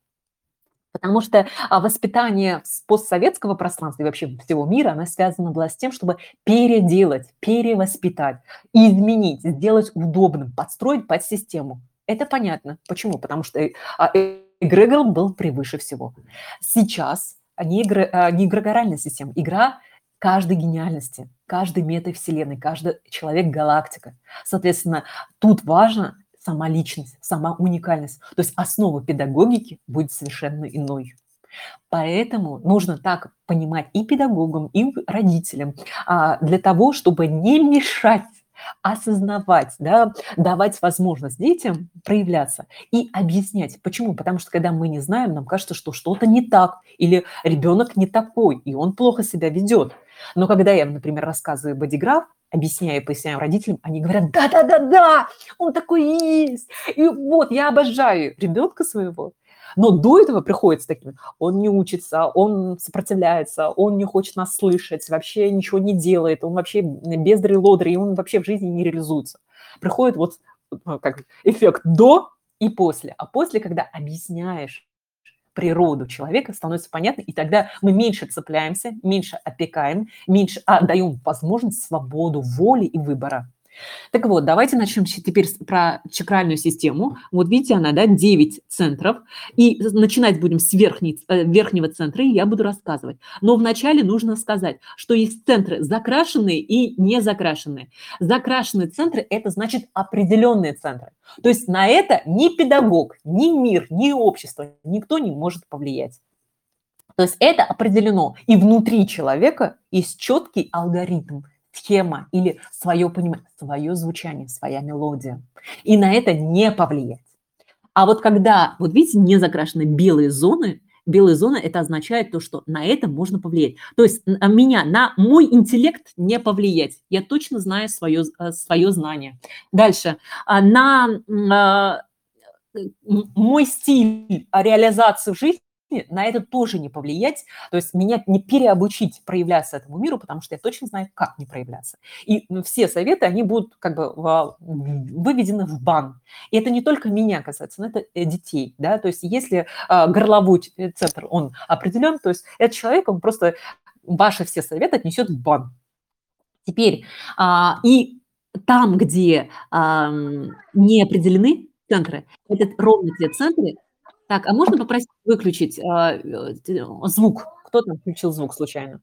Speaker 1: Потому что а, воспитание постсоветского пространства и вообще всего мира, оно связано было с тем, чтобы переделать, перевоспитать, изменить, сделать удобным, подстроить под систему. Это понятно. Почему? Потому что а, эгрегор был превыше всего. Сейчас не, игры, а, не эгрегоральная система, игра каждой гениальности, каждой метавселенной, каждый человек галактика. Соответственно, тут важно сама личность, сама уникальность. То есть основа педагогики будет совершенно иной. Поэтому нужно так понимать и педагогам, и родителям, а, для того, чтобы не мешать осознавать, да, давать возможность детям проявляться и объяснять. Почему? Потому что когда мы не знаем, нам кажется, что что-то не так, или ребенок не такой, и он плохо себя ведет. Но когда я, например, рассказываю бодиграф, объясняю, поясняю родителям, они говорят, да-да-да-да, он такой есть. И вот, я обожаю ребенка своего. Но до этого приходится таким, он не учится, он сопротивляется, он не хочет нас слышать, вообще ничего не делает, он вообще бездрый лодрый, и он вообще в жизни не реализуется. Приходит вот ну, как эффект до и после. А после, когда объясняешь природу человека, становится понятно, и тогда мы меньше цепляемся, меньше опекаем, меньше отдаем возможность свободу воли и выбора. Так вот, давайте начнем теперь про чакральную систему. Вот видите, она, да, 9 центров. И начинать будем с верхней, э, верхнего центра, и я буду рассказывать. Но вначале нужно сказать, что есть центры закрашенные и не закрашенные. Закрашенные центры – это значит определенные центры. То есть на это ни педагог, ни мир, ни общество, никто не может повлиять. То есть это определено. И внутри человека есть четкий алгоритм – схема или свое понимание, свое звучание, своя мелодия. И на это не повлиять. А вот когда, вот видите, не закрашены белые зоны, белые зоны, это означает то, что на это можно повлиять. То есть на меня, на мой интеллект не повлиять. Я точно знаю свое, э, свое знание. Дальше. А на а, мой стиль реализации в жизни на это тоже не повлиять, то есть меня не переобучить проявляться этому миру, потому что я точно знаю, как не проявляться. И все советы, они будут как бы выведены в бан. И это не только меня касается, но это э, детей, да, то есть если а, горловой центр, он определен, то есть этот человек, он просто ваши все советы отнесет в бан. Теперь, а, и там, где а, не определены центры, это ровно те центры, так, а можно попросить выключить а, э, звук? Кто там включил звук случайно?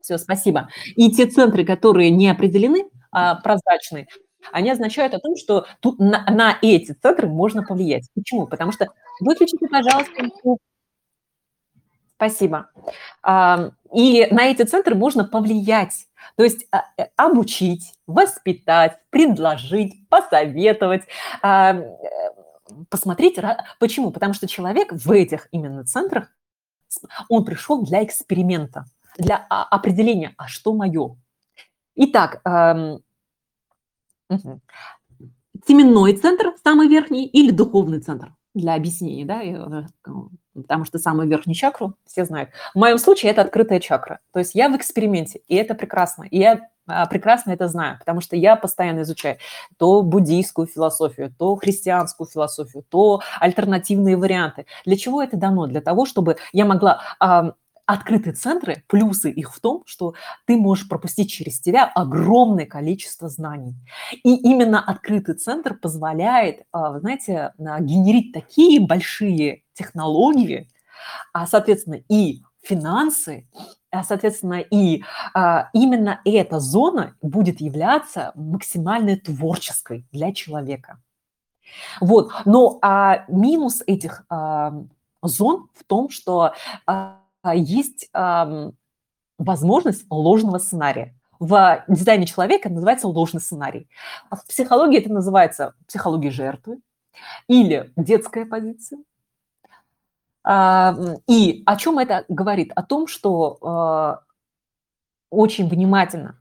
Speaker 1: Все, спасибо. И те центры, которые не определены, а прозрачные, они означают о том, что тут на, на эти центры можно повлиять. Почему? Потому что выключите, пожалуйста, звук. Спасибо. А, и на эти центры можно повлиять, то есть а, э, обучить, воспитать, предложить, посоветовать, а, посмотреть, почему? Потому что человек в этих именно центрах, он пришел для эксперимента, для определения, а что мое. Итак, эм, теменной центр, самый верхний, или духовный центр для объяснения, да, э, потому что самую верхнюю чакру все знают. В моем случае это открытая чакра, то есть я в эксперименте, и это прекрасно. И я а, прекрасно это знаю, потому что я постоянно изучаю то буддийскую философию, то христианскую философию, то альтернативные варианты. Для чего это дано? Для того, чтобы я могла открытые центры, плюсы их в том, что ты можешь пропустить через тебя огромное количество знаний. И именно открытый центр позволяет, а, знаете, генерить такие большие технологии, а, соответственно, и финансы, а, соответственно, и а, именно эта зона будет являться максимально творческой для человека. Вот, но а, минус этих а, зон в том, что а, есть а, возможность ложного сценария. В дизайне человека называется ложный сценарий. А в психологии это называется психология жертвы или детская позиция и о чем это говорит? О том, что а, очень внимательно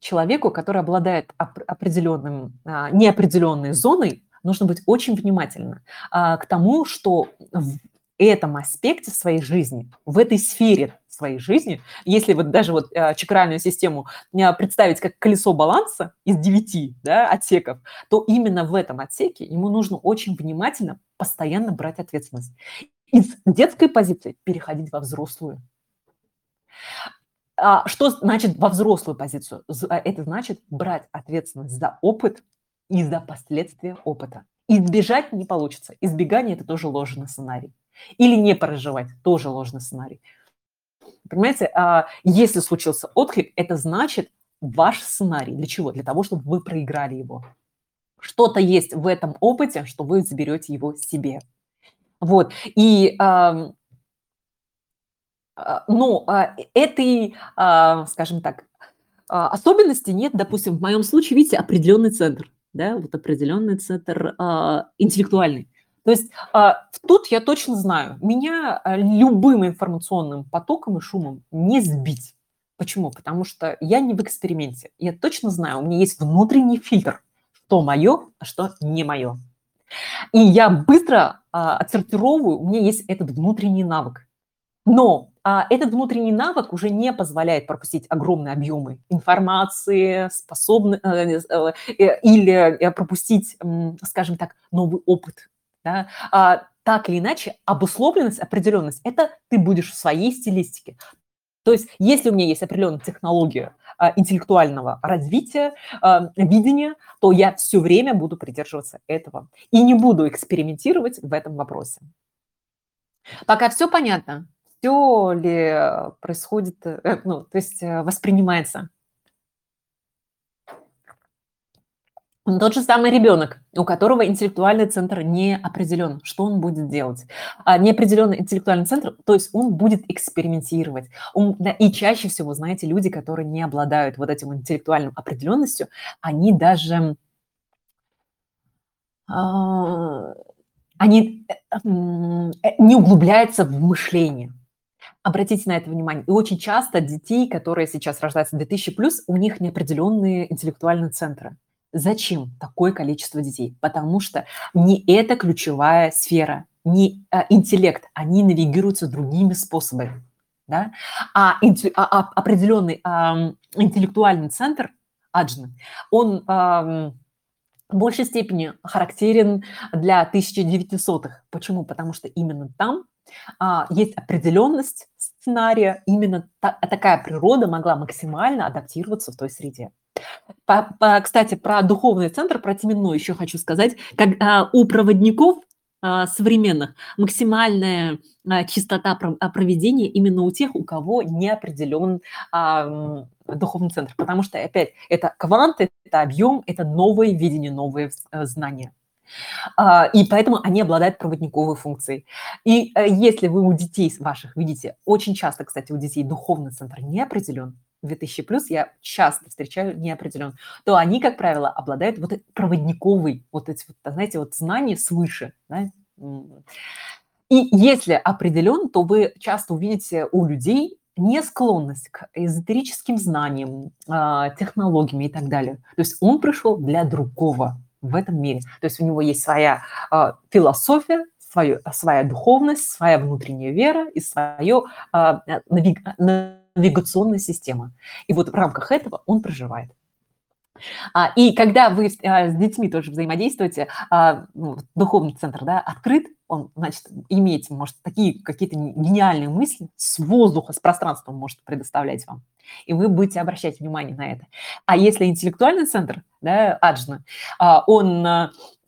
Speaker 1: человеку, который обладает определенным, а, неопределенной зоной, нужно быть очень внимательно а, к тому, что в этом аспекте своей жизни, в этой сфере своей жизни, если вот даже вот чакральную систему представить как колесо баланса из девяти да, отсеков, то именно в этом отсеке ему нужно очень внимательно постоянно брать ответственность из детской позиции переходить во взрослую. А что значит во взрослую позицию? А это значит брать ответственность за опыт и за последствия опыта. Избежать не получится. Избегание – это тоже ложный сценарий. Или не проживать – тоже ложный сценарий. Понимаете, а если случился отклик, это значит ваш сценарий. Для чего? Для того, чтобы вы проиграли его. Что-то есть в этом опыте, что вы заберете его себе. Вот. И, а, ну, а, этой, а, скажем так, особенности нет, допустим, в моем случае, видите, определенный центр, да, вот определенный центр интеллектуальный. То есть тут я точно знаю, меня любым информационным потоком и шумом не сбить. Почему? Потому что я не в эксперименте. Я точно знаю, у меня есть внутренний фильтр, что мое, а что не мое. И я быстро а, отсортировываю, у меня есть этот внутренний навык. Но а, этот внутренний навык уже не позволяет пропустить огромные объемы информации, способны, э, э, э, или пропустить, скажем так, новый опыт. Да? А, так или иначе, обусловленность, определенность – это ты будешь в своей стилистике. То есть, если у меня есть определенная технология интеллектуального развития, а, видения, то я все время буду придерживаться этого и не буду экспериментировать в этом вопросе. Пока все понятно, все ли происходит, э, ну, то есть э, Тот же самый ребенок, у которого интеллектуальный центр не определен, что он будет делать. А неопределенный интеллектуальный центр, то есть он будет экспериментировать. Он, да, и чаще всего, знаете, люди, которые не обладают вот этим интеллектуальным определенностью, они даже э, они э, не углубляются в мышление. Обратите на это внимание. И очень часто детей, которые сейчас рождаются 2000+, у них неопределенные интеллектуальные центры. Зачем такое количество детей? Потому что не это ключевая сфера не а, интеллект, они навигируются другими способами. Да? А, инту, а, а определенный а, интеллектуальный центр, аджна, он а, в большей степени характерен для 1900-х. Почему? Потому что именно там а, есть определенность сценария, именно та, такая природа могла максимально адаптироваться в той среде. Кстати, про духовный центр, про теменной еще хочу сказать. Как, а, у проводников а, современных максимальная а, чистота проведения именно у тех, у кого не определен духовный центр. Потому что, опять, это квант, это объем, это новое видение, новые э, знания. И поэтому они обладают проводниковой функцией. И э, если вы у детей ваших видите, очень часто, кстати, у детей духовный центр не определен, 2000 плюс я часто встречаю неопределен, то они, как правило, обладают вот проводниковой, вот эти вот, знаете, вот знания свыше. Да? И если определен, то вы часто увидите у людей не склонность к эзотерическим знаниям, а, технологиям и так далее. То есть он пришел для другого в этом мире. То есть у него есть своя а, философия, свою, своя духовность, своя внутренняя вера и свое а, навиг, навигационная система. И вот в рамках этого он проживает. А, и когда вы а, с детьми тоже взаимодействуете, а, ну, духовный центр да, открыт, он, значит, имеет, может, такие какие-то гениальные мысли с воздуха, с пространством может предоставлять вам. И вы будете обращать внимание на это. А если интеллектуальный центр, да, Аджна, он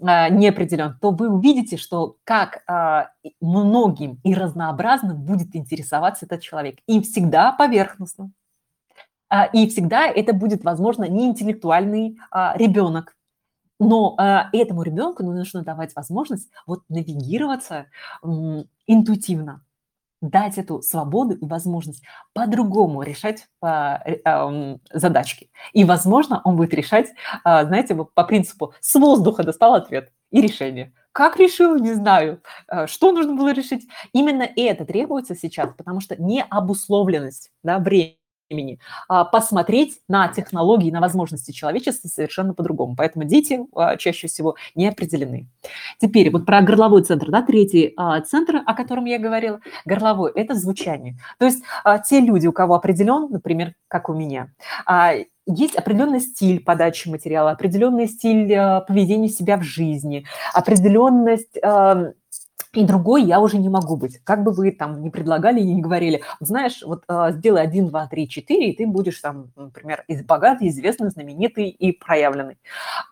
Speaker 1: не определен, то вы увидите, что как многим и разнообразным будет интересоваться этот человек. И всегда поверхностно. А, и всегда это будет, возможно, не интеллектуальный а, ребенок. Но а, этому ребенку нужно давать возможность вот навигироваться интуитивно, дать эту свободу и возможность по-другому решать э, задачки. И, возможно, он будет решать, знаете, по принципу «с воздуха достал ответ и решение». Как решил, не знаю. Что нужно было решить? Именно это требуется сейчас, потому что необусловленность да, времени времени а, посмотреть на технологии, на возможности человечества совершенно по-другому. Поэтому дети а, чаще всего не определены. Теперь вот про горловой центр, да, третий а, центр, о котором я говорила, горловой – это звучание. То есть те люди, у кого определен, например, как у меня, есть определенный стиль подачи материала, определенный стиль поведения себя в жизни, определенность и другой я уже не могу быть. Как бы вы там не предлагали и не говорили, знаешь, вот э, сделай один, два, три, четыре, и ты будешь там, например, из богатый, известный, знаменитый и проявленный.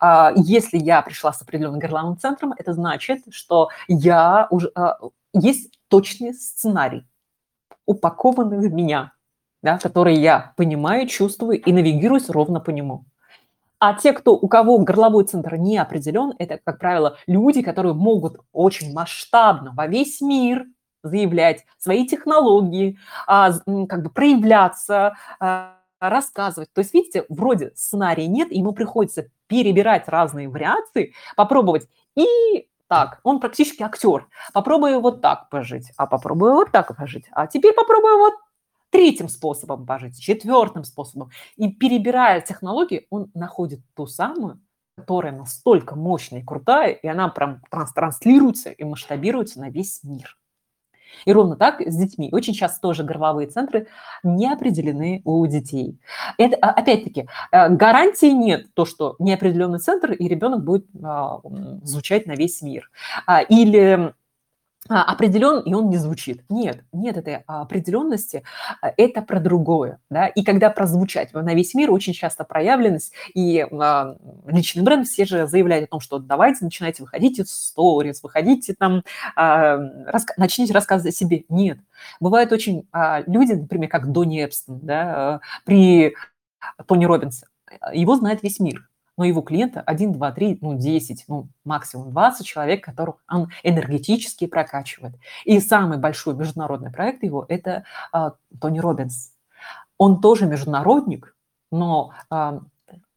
Speaker 1: Э, если я пришла с определенным горловым центром, это значит, что я уже э, есть точный сценарий, упакованный в меня, да, который я понимаю, чувствую и навигируюсь ровно по нему. А те, кто, у кого горловой центр не определен, это, как правило, люди, которые могут очень масштабно во весь мир заявлять свои технологии, а, как бы проявляться, а, рассказывать. То есть, видите, вроде сценария нет, ему приходится перебирать разные вариации, попробовать и так, он практически актер. Попробую вот так пожить, а попробую вот так пожить, а теперь попробую вот третьим способом пожить, четвертым способом. И перебирая технологии, он находит ту самую, которая настолько мощная и крутая, и она прям транслируется и масштабируется на весь мир. И ровно так с детьми. Очень часто тоже горловые центры не определены у детей. Это, а, опять-таки, э, гарантии нет, то, что неопределенный центр, и ребенок будет а, звучать на весь мир. А, или определен, и он не звучит. Нет, нет этой определенности, а, это про другое. Да? И когда прозвучать на весь мир, очень часто проявленность, и а, личный бренд, все же заявляют о том, что давайте начинайте, выходите в сторис, выходите там, а, начните рассказывать о себе. Нет. Бывают очень а, люди, например, как Донни Эпстон, да, а, при Тони Робинсе, его знает весь мир но его клиента 1, 2, 3, ну, 10, ну, максимум 20 человек, которых он энергетически прокачивает. И самый большой международный проект его – это а, Тони Робинс. Он тоже международник, но а,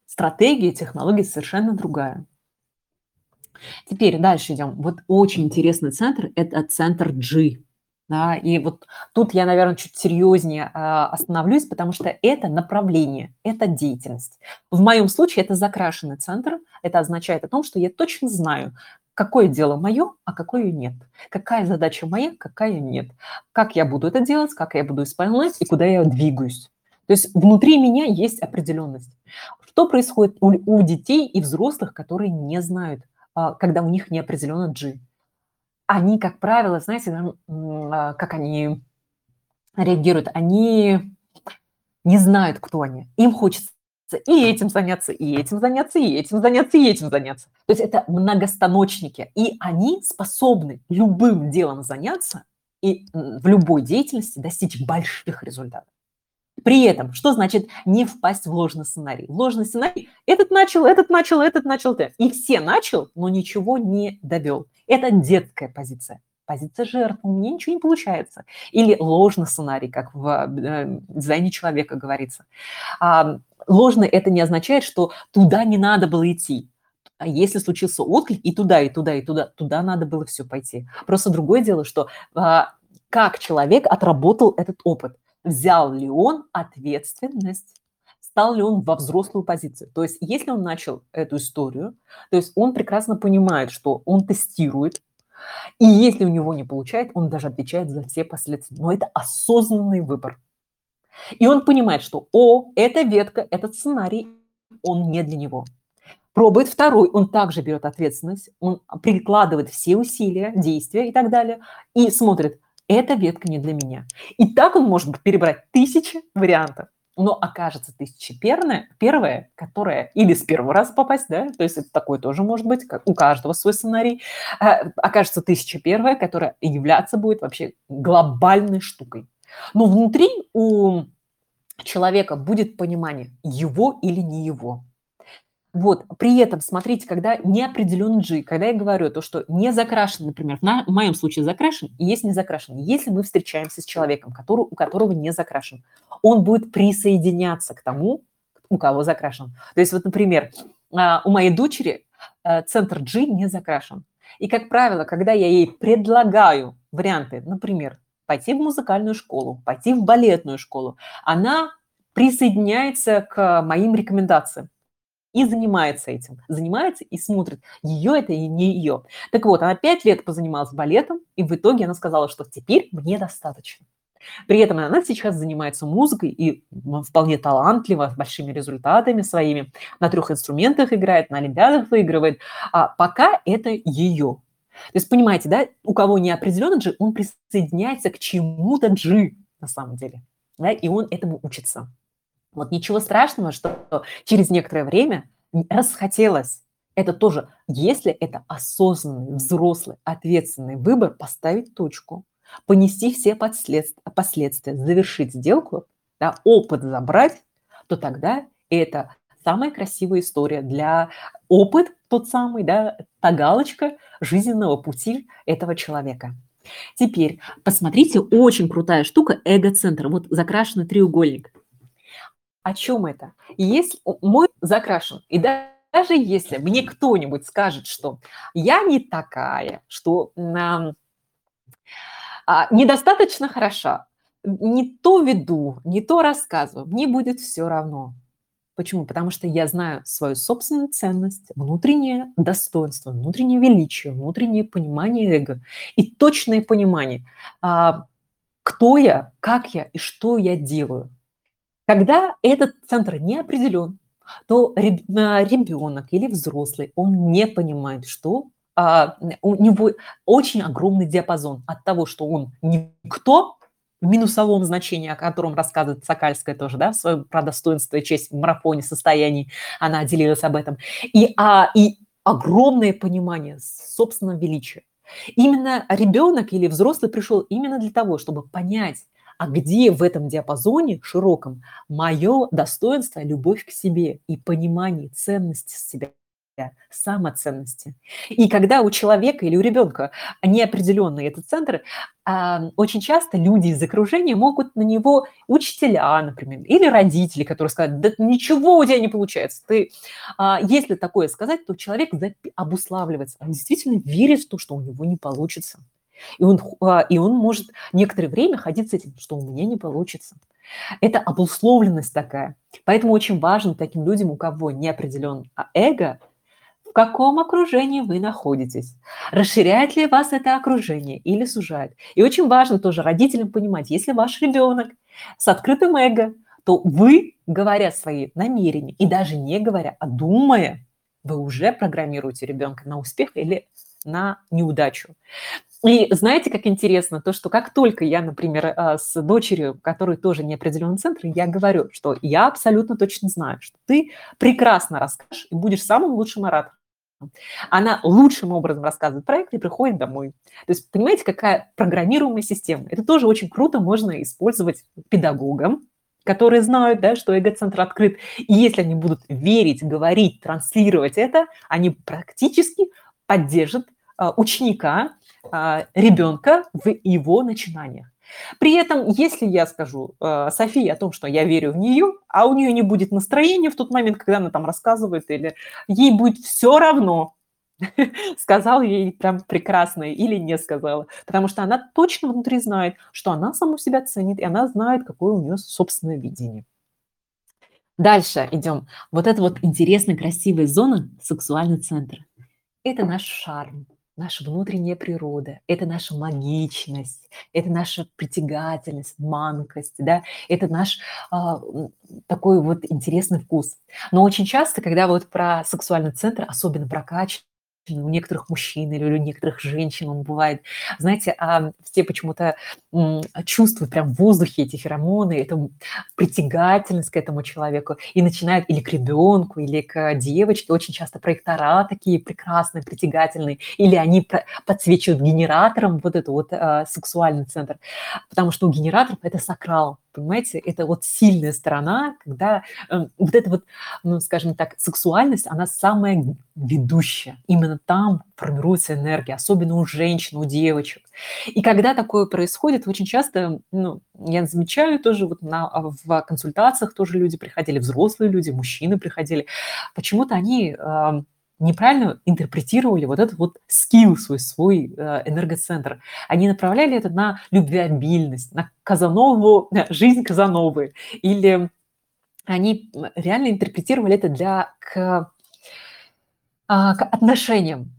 Speaker 1: стратегия, технология совершенно другая. Теперь дальше идем. Вот очень интересный центр – это центр G. Да, и вот тут я, наверное, чуть серьезнее а, остановлюсь, потому что это направление, это деятельность. В моем случае это закрашенный центр. Это означает о том, что я точно знаю, какое дело мое, а какое нет. Какая задача моя, какая нет. Как я буду это делать, как я буду исполнять и куда я двигаюсь. То есть внутри меня есть определенность. Что происходит у, у детей и взрослых, которые не знают, а, когда у них не определенно G? Они, как правило, знаете, а, как они реагируют? Они не знают, кто они. Им хочется и этим заняться, и этим заняться, и этим заняться, и этим заняться. То есть это многостаночники, и они способны любым делом заняться и в любой деятельности достичь больших результатов. При этом, что значит не впасть в ложный сценарий? ложный сценарий – этот начал, этот начал, этот начал, и все начал, но ничего не довел. Это детская позиция позиция жертвы, у меня ничего не получается. Или ложный сценарий, как в э, дизайне человека говорится. А, ложный это не означает, что туда не надо было идти. А если случился отклик и туда, и туда, и туда, туда надо было все пойти. Просто другое дело, что а, как человек отработал этот опыт. Взял ли он ответственность стал ли он во взрослую позицию. То есть если он начал эту историю, то есть он прекрасно понимает, что он тестирует, и если у него не получается, он даже отвечает за все последствия. Но это осознанный выбор. И он понимает, что, о, эта ветка, этот сценарий, он не для него. Пробует второй, он также берет ответственность, он прикладывает все усилия, действия и так далее, и смотрит, эта ветка не для меня. И так он может перебрать тысячи вариантов но окажется тысяча первая, первая, которая или с первого раза попасть, да, то есть это такое тоже может быть, как у каждого свой сценарий, а, окажется тысяча первая, которая являться будет вообще глобальной штукой. Но внутри у человека будет понимание, его или не его. Вот, при этом, смотрите, когда неопределен G, когда я говорю то, что не закрашен, например, в, моем случае закрашен, есть не закрашен. Если мы встречаемся с человеком, который, у которого не закрашен, он будет присоединяться к тому, у кого закрашен. То есть вот, например, а, у моей дочери э, центр G не закрашен. И, как правило, когда я ей предлагаю варианты, например, пойти в музыкальную школу, пойти в балетную школу, она присоединяется к моим рекомендациям и занимается этим. Занимается и смотрит, ее это и не ее. Так вот, она пять лет позанималась балетом, и в итоге она сказала, что теперь мне достаточно. При этом она сейчас занимается музыкой и вполне талантливо, с большими результатами своими. На трех инструментах играет, на олимпиадах выигрывает. А пока это ее. То есть, понимаете, да, у кого не определенно G, он присоединяется к чему-то G на самом деле. Да, и он этому учится. Вот ничего страшного, что через некоторое время расхотелось. Это тоже, если это осознанный, взрослый, ответственный выбор, поставить точку, понести все последствия, завершить сделку, да, опыт забрать, то тогда это самая красивая история для опыт тот самый, да, та галочка жизненного пути этого человека. Теперь посмотрите, очень крутая штука эго-центр. Вот закрашенный треугольник – о чем это? Если мой закрашен, и даже если мне кто-нибудь скажет, что я не такая, что а, недостаточно хороша, не то веду, не то рассказываю, мне будет все равно. Почему? Потому что я знаю свою собственную ценность, внутреннее достоинство, внутреннее величие, внутреннее понимание эго и точное понимание, а, кто я, как я и что я делаю. Когда этот центр не определен, то ребенок или взрослый, он не понимает, что а, у него очень огромный диапазон от того, что он никто, в минусовом значении, о котором рассказывает Сокальская тоже, да, в своем про достоинство и честь в марафоне состояний, она делилась об этом, и, а, и огромное понимание собственного величия. Именно ребенок или взрослый пришел именно для того, чтобы понять, а где в этом диапазоне широком мое достоинство, любовь к себе и понимание ценности себя самоценности. И когда у человека или у ребенка неопределенный этот центр, очень часто люди из окружения могут на него, учителя, например, или родители, которые скажут, да ничего у тебя не получается. Ты, а, если такое сказать, то человек обуславливается, он действительно верит в то, что у него не получится. И он, а, и он может некоторое время ходить с этим, что у меня не получится. Это обусловленность такая. Поэтому очень важно таким людям, у кого не определен а эго, в каком окружении вы находитесь. Расширяет ли вас это окружение или сужает. И очень важно тоже родителям понимать, если ваш ребенок с открытым эго, то вы, говоря свои намерения, и даже не говоря, а думая, вы уже программируете ребенка на успех или на неудачу. И знаете, как интересно, то, что как только я, например, а, с дочерью, которой тоже не определенный центр, я говорю, что я абсолютно точно знаю, что ты прекрасно расскажешь и будешь самым лучшим оратором. Она лучшим образом рассказывает проект и приходит домой. То есть, понимаете, какая программируемая система. Это тоже очень круто можно использовать педагогам, которые знают, да, что эго-центр открыт. И если они будут верить, говорить, транслировать это, они практически поддержат а, ученика, ребенка в его начинаниях. При этом, если я скажу э, Софии о том, что я верю в нее, а у нее не будет настроения в тот момент, когда она там рассказывает, или ей будет все равно, сказал ей прям прекрасно или не сказала, потому что она точно внутри знает, что она саму себя ценит, и она знает, какое у нее собственное видение. Дальше идем. Вот эта вот интересная, красивая зона, сексуальный центр. Это наш шарм наша внутренняя природа, это наша магичность, это наша притягательность, манкость, да, это наш а, такой вот интересный вкус. Но очень часто, когда вот про сексуальный центр, особенно про качество, у некоторых мужчин или у некоторых женщин он бывает. Знаете, а все почему-то чувствуют прям в воздухе эти феромоны, эту притягательность к этому человеку. И начинают или к ребенку, или к девочке, очень часто проектора такие прекрасные, притягательные, или они подсвечивают генератором вот эту вот э, сексуальный центр, потому что у генераторов это сакрал, Понимаете, это вот сильная сторона, когда э, вот эта вот, ну, скажем так, сексуальность, она самая ведущая. Именно там формируется энергия, особенно у женщин, у девочек. И когда такое происходит, очень часто, ну, я замечаю тоже вот на, в консультациях тоже люди приходили, взрослые люди, мужчины приходили, почему-то они э, неправильно интерпретировали вот этот вот скилл свой, свой э, энергоцентр. Они направляли это на любвеобильность, на Казанову, жизнь Казановы. Или они реально интерпретировали это для, к, а, к отношениям.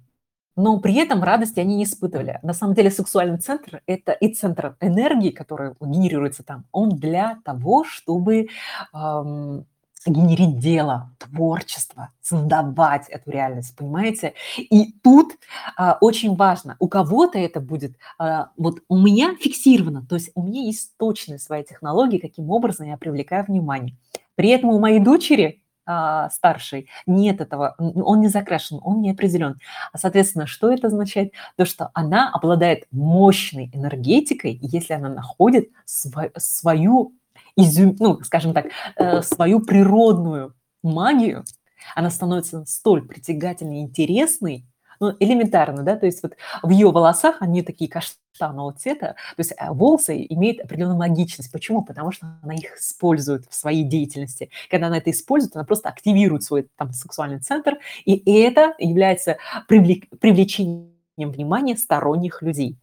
Speaker 1: Но при этом радости они не испытывали. На самом деле сексуальный центр – это и центр энергии, который генерируется там, он для того, чтобы эм, генерить дело, творчество, создавать эту реальность, понимаете? И тут а, очень важно, у кого-то это будет, а, вот у меня фиксировано, то есть у меня есть точные свои технологии, каким образом я привлекаю внимание. При этом у моей дочери а, старшей нет этого, он не закрашен, он не определен. А, соответственно, что это означает? То, что она обладает мощной энергетикой, если она находит свою изюм, ну, скажем так, э, свою природную магию, она становится столь притягательной интересной, ну, элементарно, да, то есть вот в ее волосах они такие каштанового цвета, то есть э, волосы имеют определенную магичность. Почему? Потому что она их использует в своей деятельности. Когда она это использует, она просто активирует свой там сексуальный центр, и это является привлек... привлечением внимания сторонних людей.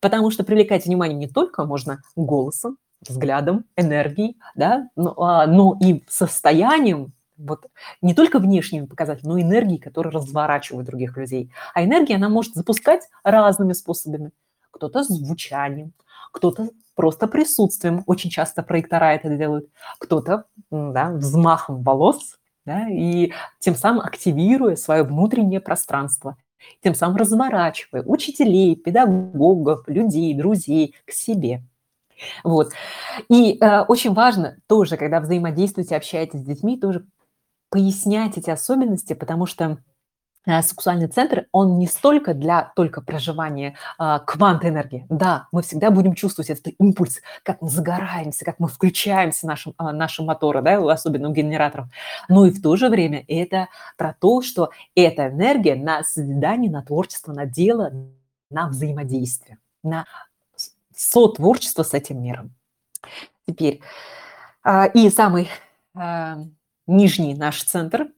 Speaker 1: Потому что привлекать внимание не только можно голосом, взглядом, энергией, да, но, а, но и состоянием, вот не только внешними показателями, но и энергией, которая разворачивает других людей. А энергия, она может запускать разными способами. Кто-то звучанием, кто-то просто присутствием. Очень часто проектора это делают. Кто-то да, взмахом волос, да, и тем самым активируя свое внутреннее пространство, тем самым разворачивая учителей, педагогов, людей, друзей к себе – вот. И э, очень важно тоже, когда взаимодействуете, общаетесь с детьми, тоже пояснять эти особенности, потому что э, сексуальный центр, он не столько для только проживания э, квант энергии. Да, мы всегда будем чувствовать этот импульс, как мы загораемся, как мы включаемся нашим, э, нашим мотором, да, особенно у генераторов. Но и в то же время это про то, что эта энергия на созидание, на творчество, на дело, на взаимодействие, на сотворчество с этим миром. Теперь, а, и самый а, нижний наш центр.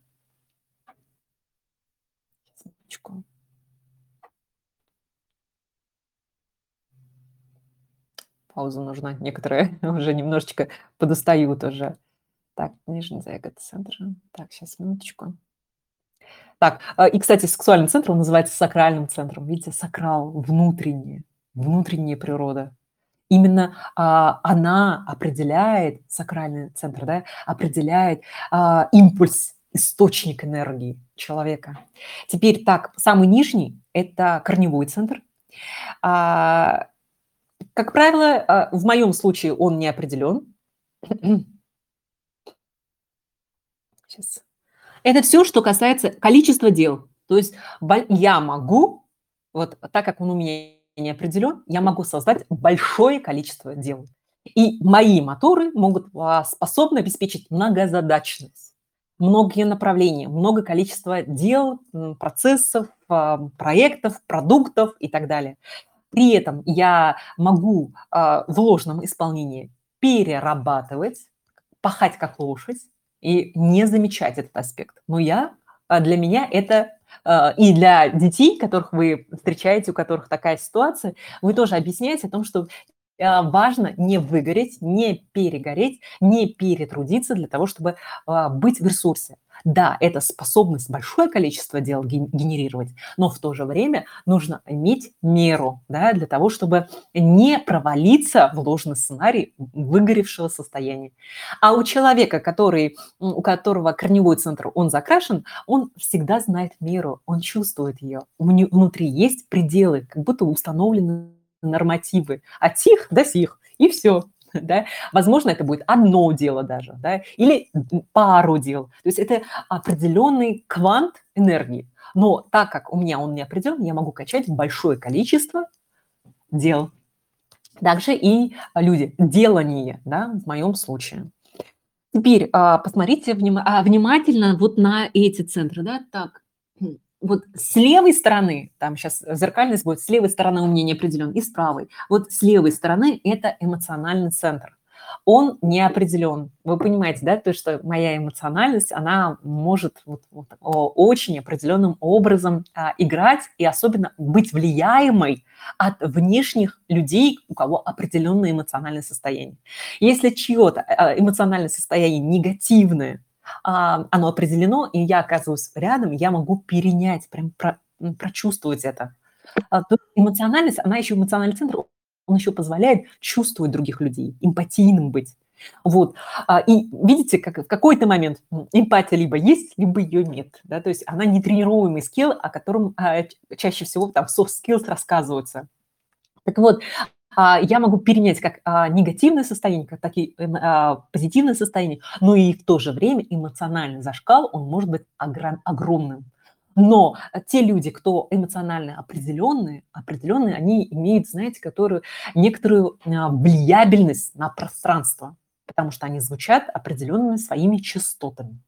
Speaker 1: Пауза нужна. Некоторые уже немножечко подостают уже. Так, нижний за центр. Так, сейчас, минуточку. Так, а, и, кстати, сексуальный центр, он называется сакральным центром. Видите, сакрал, внутреннее, внутренняя природа. Именно а, она определяет, сакральный центр, да, определяет а, импульс, источник энергии человека. Теперь так, самый нижний – это корневой центр. А, как правило, а, в моем случае он не определен. Сейчас. Это все, что касается количества дел. То есть я могу, вот так как он у меня не определен, я могу создать большое количество дел. И мои моторы могут а, способны обеспечить многозадачность, многие направления, много количества дел, процессов, а, проектов, продуктов и так далее. При этом я могу а, в ложном исполнении перерабатывать, пахать как лошадь и не замечать этот аспект. Но я, для меня это и для детей, которых вы встречаете, у которых такая ситуация, вы тоже объясняете о том, что а, важно не выгореть, не перегореть, не перетрудиться для того, чтобы а, быть в ресурсе. Да, это способность большое количество дел генерировать, но в то же время нужно иметь меру да, для того, чтобы не провалиться в ложный сценарий выгоревшего состояния. А у человека, который, у которого корневой центр, он закрашен, он всегда знает меру, он чувствует ее. Внутри есть пределы, как будто установлены нормативы от сих до сих, и все. Да? Возможно, это будет одно дело даже, да? или пару дел. То есть это определенный квант энергии. Но так как у меня он не определен, я могу качать большое количество дел. Также и люди, делание, да, в моем случае. Теперь а, посмотрите а, внимательно вот на эти центры, да, так, вот с левой стороны, там сейчас зеркальность будет, с левой стороны у меня не определен, и с правой. Вот с левой стороны это эмоциональный центр. Он не определен. Вы понимаете, да, то, что моя эмоциональность, она может вот, вот, очень определенным образом а, играть и особенно быть влияемой от внешних людей, у кого определенное эмоциональное состояние. Если чье-то а, эмоциональное состояние негативное, оно определено, и я оказываюсь рядом, я могу перенять, прям про, прочувствовать это. А, эмоциональность, она еще эмоциональный центр, он еще позволяет чувствовать других людей, эмпатийным быть. Вот. А, и видите, как в какой-то момент эмпатия либо есть, либо ее нет. Да? То есть она нетренируемый скилл, о котором чаще всего там soft skills рассказываются. Так вот, а, я могу перенять как а, негативное состояние, как такие эм, а, позитивное состояние, но и в то же время эмоциональный зашкал, он может быть огромным. Но те люди, кто эмоционально определенные, определенные, они имеют, знаете, которую, некоторую влиябельность на пространство, потому что они звучат определенными своими частотами.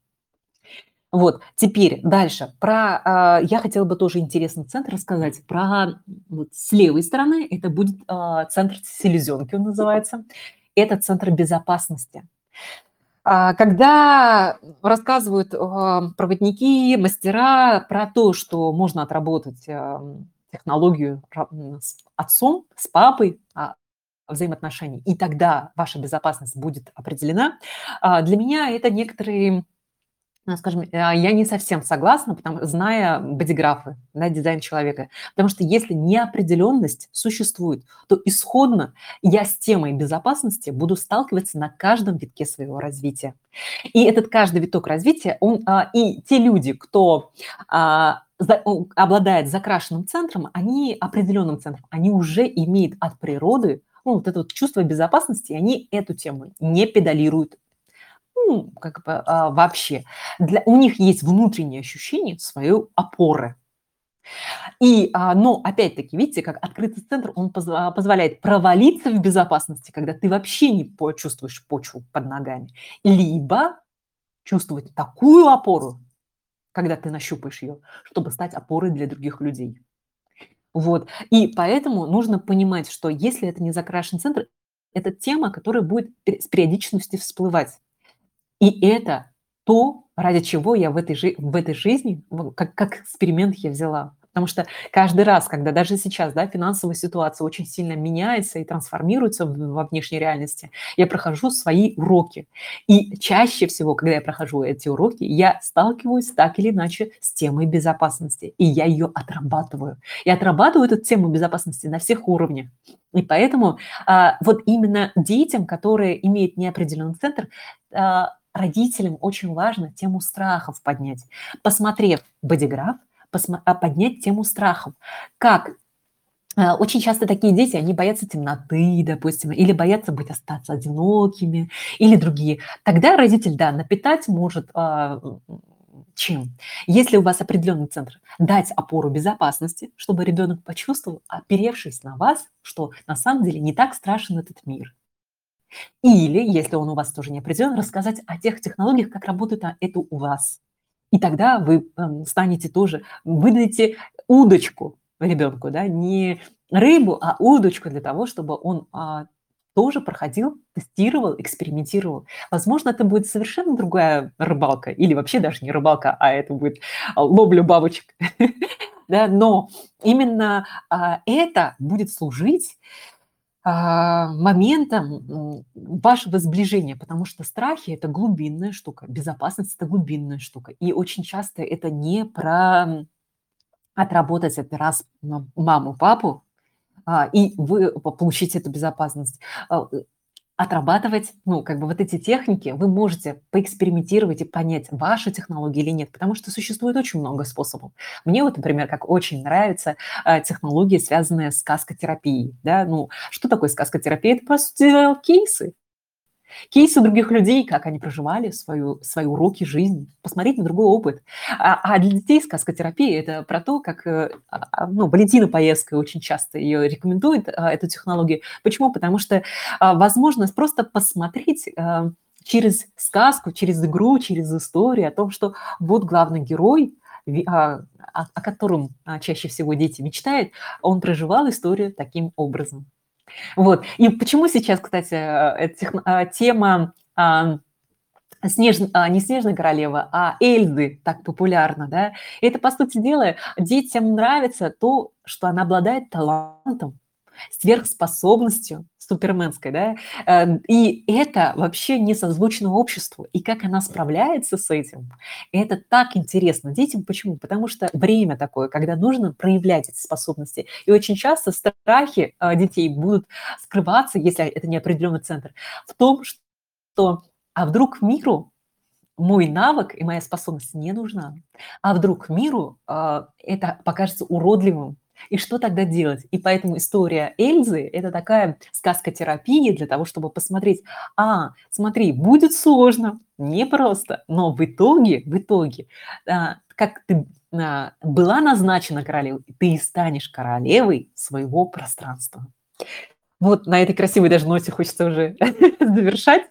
Speaker 1: Вот, теперь дальше. Про, э, я хотела бы тоже интересный центр рассказать. Про вот, с левой стороны это будет э, центр селезенки, он называется. Это центр безопасности. А, когда рассказывают проводники, мастера про то, что можно отработать технологию с отцом, с папой, взаимоотношений, и тогда ваша безопасность будет определена, для меня это некоторые скажем, э, я не совсем согласна, потому, зная бодиграфы, да, дизайн человека. Потому что если неопределенность существует, то исходно я с темой безопасности буду сталкиваться на каждом витке своего развития. И этот каждый виток развития, он, а, и те люди, кто а, обладает закрашенным центром, они определенным центром, они уже имеют от природы ну, вот это вот чувство безопасности, и они эту тему не педалируют, ну, как бы а, вообще, для, у них есть внутреннее ощущение своей опоры. И, а, но опять-таки, видите, как открытый центр, он поз, позволяет провалиться в безопасности, когда ты вообще не почувствуешь почву под ногами, либо чувствовать такую опору, когда ты нащупаешь ее, чтобы стать опорой для других людей. Вот. И поэтому нужно понимать, что если это не закрашен центр, это тема, которая будет с периодичностью всплывать. И это то, ради чего я в этой, в этой жизни, как, как эксперимент я взяла. Потому что каждый раз, когда даже сейчас да, финансовая ситуация очень сильно меняется и трансформируется во внешней реальности, я прохожу свои уроки. И чаще всего, когда я прохожу эти уроки, я сталкиваюсь так или иначе с темой безопасности. И я ее отрабатываю. И отрабатываю эту тему безопасности на всех уровнях. И поэтому а, вот именно детям, которые имеют неопределенный центр, а, родителям очень важно тему страхов поднять. Посмотрев бодиграф, а, поднять тему страхов. Как а, очень часто такие дети, они боятся темноты, допустим, или боятся быть остаться одинокими, или другие. Тогда родитель, да, напитать может а, чем? Если у вас определенный центр, дать опору безопасности, чтобы ребенок почувствовал, оперевшись на вас, что на самом деле не так страшен этот мир. Или, если он у вас тоже не определен, рассказать о тех технологиях, как работает это у вас. И тогда вы эм, станете тоже, выдадите удочку ребенку, да, не рыбу, а удочку для того, чтобы он а, тоже проходил, тестировал, экспериментировал. Возможно, это будет совершенно другая рыбалка, или вообще даже не рыбалка, а это будет а, ловля бабочек. да, но именно а, это будет служить а, моментом вашего сближения, потому что страхи – это глубинная штука, безопасность – это глубинная штука. И очень часто это не про отработать это раз маму, папу, а, и вы получите эту безопасность. А, отрабатывать, ну, как бы вот эти техники, вы можете поэкспериментировать и понять, ваша технология или нет, потому что существует очень много способов. Мне вот, например, как очень нравится э, технология, связанная с сказкотерапией, да, ну, что такое сказкотерапия? Это, по сути, кейсы, кейсы других людей, как они проживали свою, свои уроки жизни, посмотреть на другой опыт. А, а для детей сказкотерапия – это про то, как, э, а, а, ну, Валентина Поездская очень часто ее рекомендует, а, эту технологию. Почему? Потому что возможность просто посмотреть через сказку, через игру, через историю о том, что вот главный герой, о котором чаще всего дети мечтают, он проживал историю таким образом. Вот. И почему сейчас, кстати, э, эта тема а, Снеж... А, не Снежная королева, а Эльзы так популярна, да? Это, по сути дела, детям нравится то, что она обладает талантом, сверхспособностью суперменской, да, эм, и это вообще не созвучно обществу. И как она справляется с этим, это так интересно детям. Почему? Потому что время такое, когда нужно проявлять эти способности. И очень часто страхи э, детей будут скрываться, если это не определенный центр, в том, что а вдруг миру мой навык и моя способность не нужна, а вдруг миру э, это покажется уродливым, и что тогда делать? И поэтому история Эльзы – это такая сказка терапии для того, чтобы посмотреть, а, смотри, будет сложно, непросто, но в итоге, в итоге, а, как ты а, была назначена королевой, ты станешь королевой своего пространства. Вот на этой красивой даже ноте хочется уже завершать.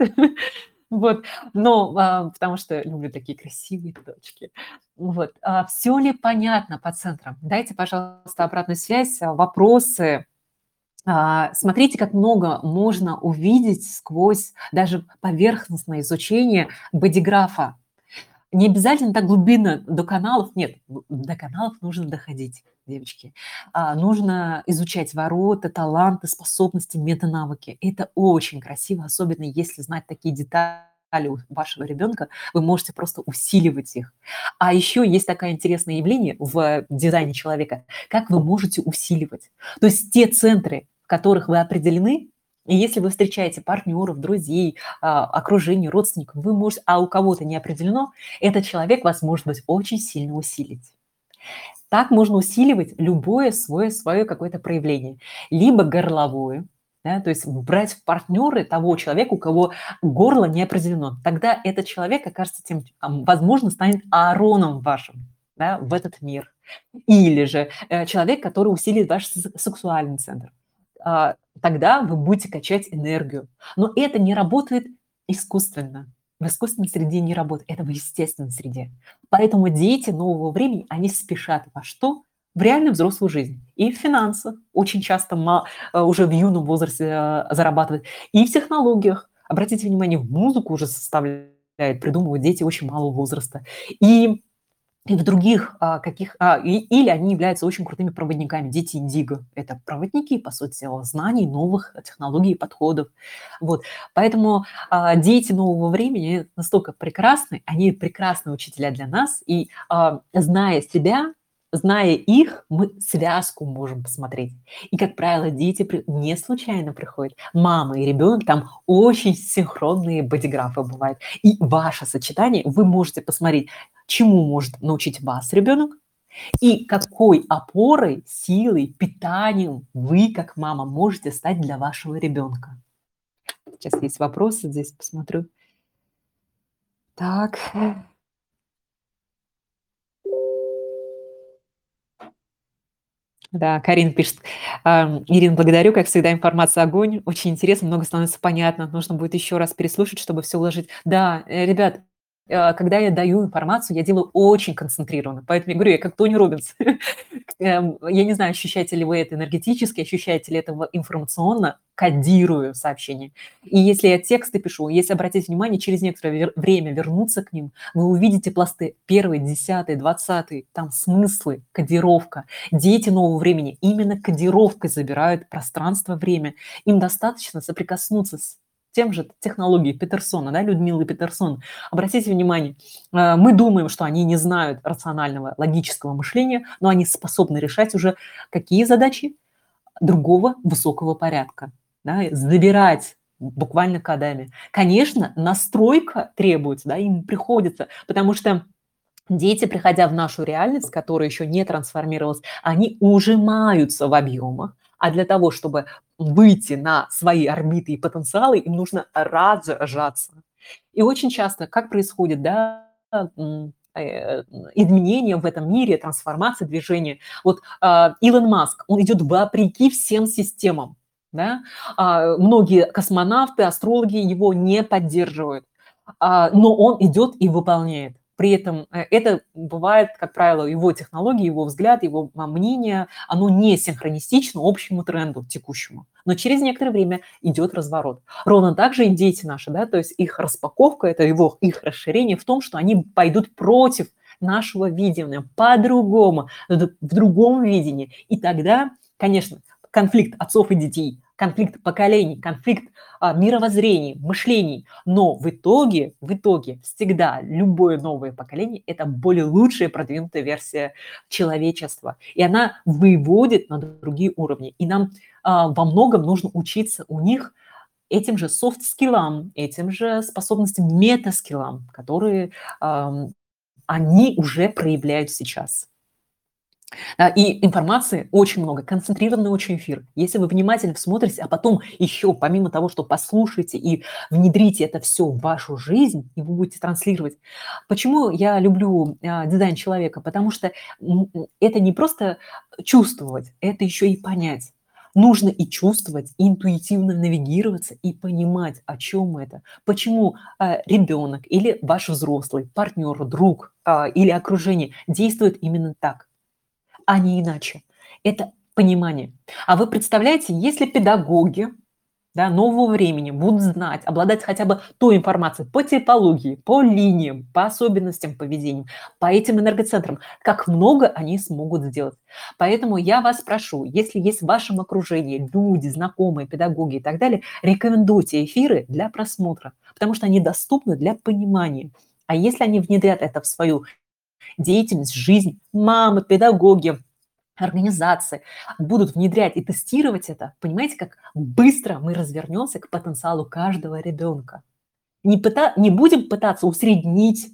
Speaker 1: Вот, но а, потому что люблю такие красивые точки. Вот, а, все ли понятно по центрам? Дайте, пожалуйста, обратную связь, а, вопросы. А, смотрите, как много можно увидеть сквозь даже поверхностное изучение бодиграфа. Не обязательно так глубинно до каналов, нет, до каналов нужно доходить девочки. А, нужно изучать ворота, таланты, способности, метанавыки. Это очень красиво, особенно если знать такие детали у вашего ребенка, вы можете просто усиливать их. А еще есть такое интересное явление в дизайне человека, как вы можете усиливать. То есть те центры, в которых вы определены, и если вы встречаете партнеров, друзей, а, окружение, родственников, вы можете, а у кого-то не определено, этот человек вас может быть очень сильно усилить. Так можно усиливать любое свое, свое какое-то проявление. Либо горловое, да, то есть брать в партнеры того человека, у кого горло не определено. Тогда этот человек окажется тем, возможно, станет Аароном вашим да, в этот мир. Или же э, человек, который усилит ваш сексуальный центр. А, тогда вы будете качать энергию. Но это не работает искусственно в искусственной среде не работает, это в естественной среде. Поэтому дети нового времени, они спешат во что? В реальную взрослую жизнь. И в финансах очень часто э, уже в юном возрасте э, зарабатывают. И в технологиях. Обратите внимание, в музыку уже составляют, придумывают дети очень малого возраста. И и в других а, каких... А, и, или они являются очень крутыми проводниками. Дети Индиго – это проводники, по сути дела, знаний, новых технологий и подходов. Вот. Поэтому а, дети нового времени настолько прекрасны, они прекрасные учителя для нас, и а, зная себя, зная их, мы связку можем посмотреть. И, как правило, дети не случайно приходят. Мама и ребенок, там очень синхронные бодиграфы бывают. И ваше сочетание вы можете посмотреть, чему может научить вас ребенок, и какой опорой, силой, питанием вы, как мама, можете стать для вашего ребенка. Сейчас есть вопросы, здесь посмотрю. Так. Да, Карин пишет. Ирина, благодарю, как всегда, информация огонь. Очень интересно, много становится понятно. Нужно будет еще раз переслушать, чтобы все уложить. Да, э, ребят, когда я даю информацию, я делаю очень концентрированно. Поэтому я говорю, я как Тони Робинс. Эм, я не знаю, ощущаете ли вы это энергетически, ощущаете ли это информационно, кодирую сообщение. И если я тексты пишу, если обратить внимание, через некоторое время вернуться к ним, вы увидите пласты первый, десятый, двадцатый, там смыслы, кодировка. Дети нового времени именно кодировкой забирают пространство, время. Им достаточно соприкоснуться с тем же технологией Петерсона, да, Людмилы Петерсон. Обратите внимание, э, мы думаем, что они не знают рационального, логического мышления, но они способны решать уже какие задачи другого высокого порядка, да, забирать буквально кодами. Конечно, настройка требуется, да, им приходится, потому что Дети, приходя в нашу реальность, которая еще не трансформировалась, они ужимаются в объемах, а для того, чтобы выйти на свои орбиты и потенциалы, им нужно разжаться. И очень часто, как происходит, да, э, изменения в этом мире, трансформация, движение. Вот э, Илон Маск, он идет вопреки всем системам. Да? А, многие космонавты, астрологи его не поддерживают, а, но он идет и выполняет. При этом э, это бывает, как правило, его технологии, его взгляд, его а, мнение, оно не синхронистично общему тренду текущему. Но через некоторое время идет разворот. Ровно так же и дети наши, да, то есть их распаковка, это его, их расширение в том, что они пойдут против нашего видения, по-другому, в другом видении. И тогда, конечно, конфликт отцов и детей, конфликт поколений, конфликт а, мировоззрений, мышлений. Но в итоге, в итоге всегда любое новое поколение – это более лучшая продвинутая версия человечества. И она выводит на другие уровни. И нам а, во многом нужно учиться у них этим же софт-скиллам, этим же способностям мета-скиллам, которые а, они уже проявляют сейчас. И информации очень много, концентрированный очень эфир. Если вы внимательно смотрите, а потом еще, помимо того, что послушаете и внедрите это все в вашу жизнь, и вы будете транслировать. Почему я люблю а, дизайн человека? Потому что это не просто чувствовать, это еще и понять. Нужно и чувствовать, и интуитивно навигироваться, и понимать, о чем это. Почему э, ребенок или ваш взрослый, партнер, друг или окружение действует именно так а не иначе. Это понимание. А вы представляете, если педагоги да, нового времени будут знать, обладать хотя бы той информацией по типологии, по линиям, по особенностям поведения, по этим энергоцентрам, как много они смогут сделать. Поэтому я вас прошу, если есть в вашем окружении люди, знакомые, педагоги и так далее, рекомендуйте эфиры для просмотра, потому что они доступны для понимания. А если они внедрят это в свою деятельность, жизнь, мамы, педагоги, организации будут внедрять и тестировать это, понимаете, как быстро мы развернемся к потенциалу каждого ребенка. Не, пыта, не будем пытаться усреднить,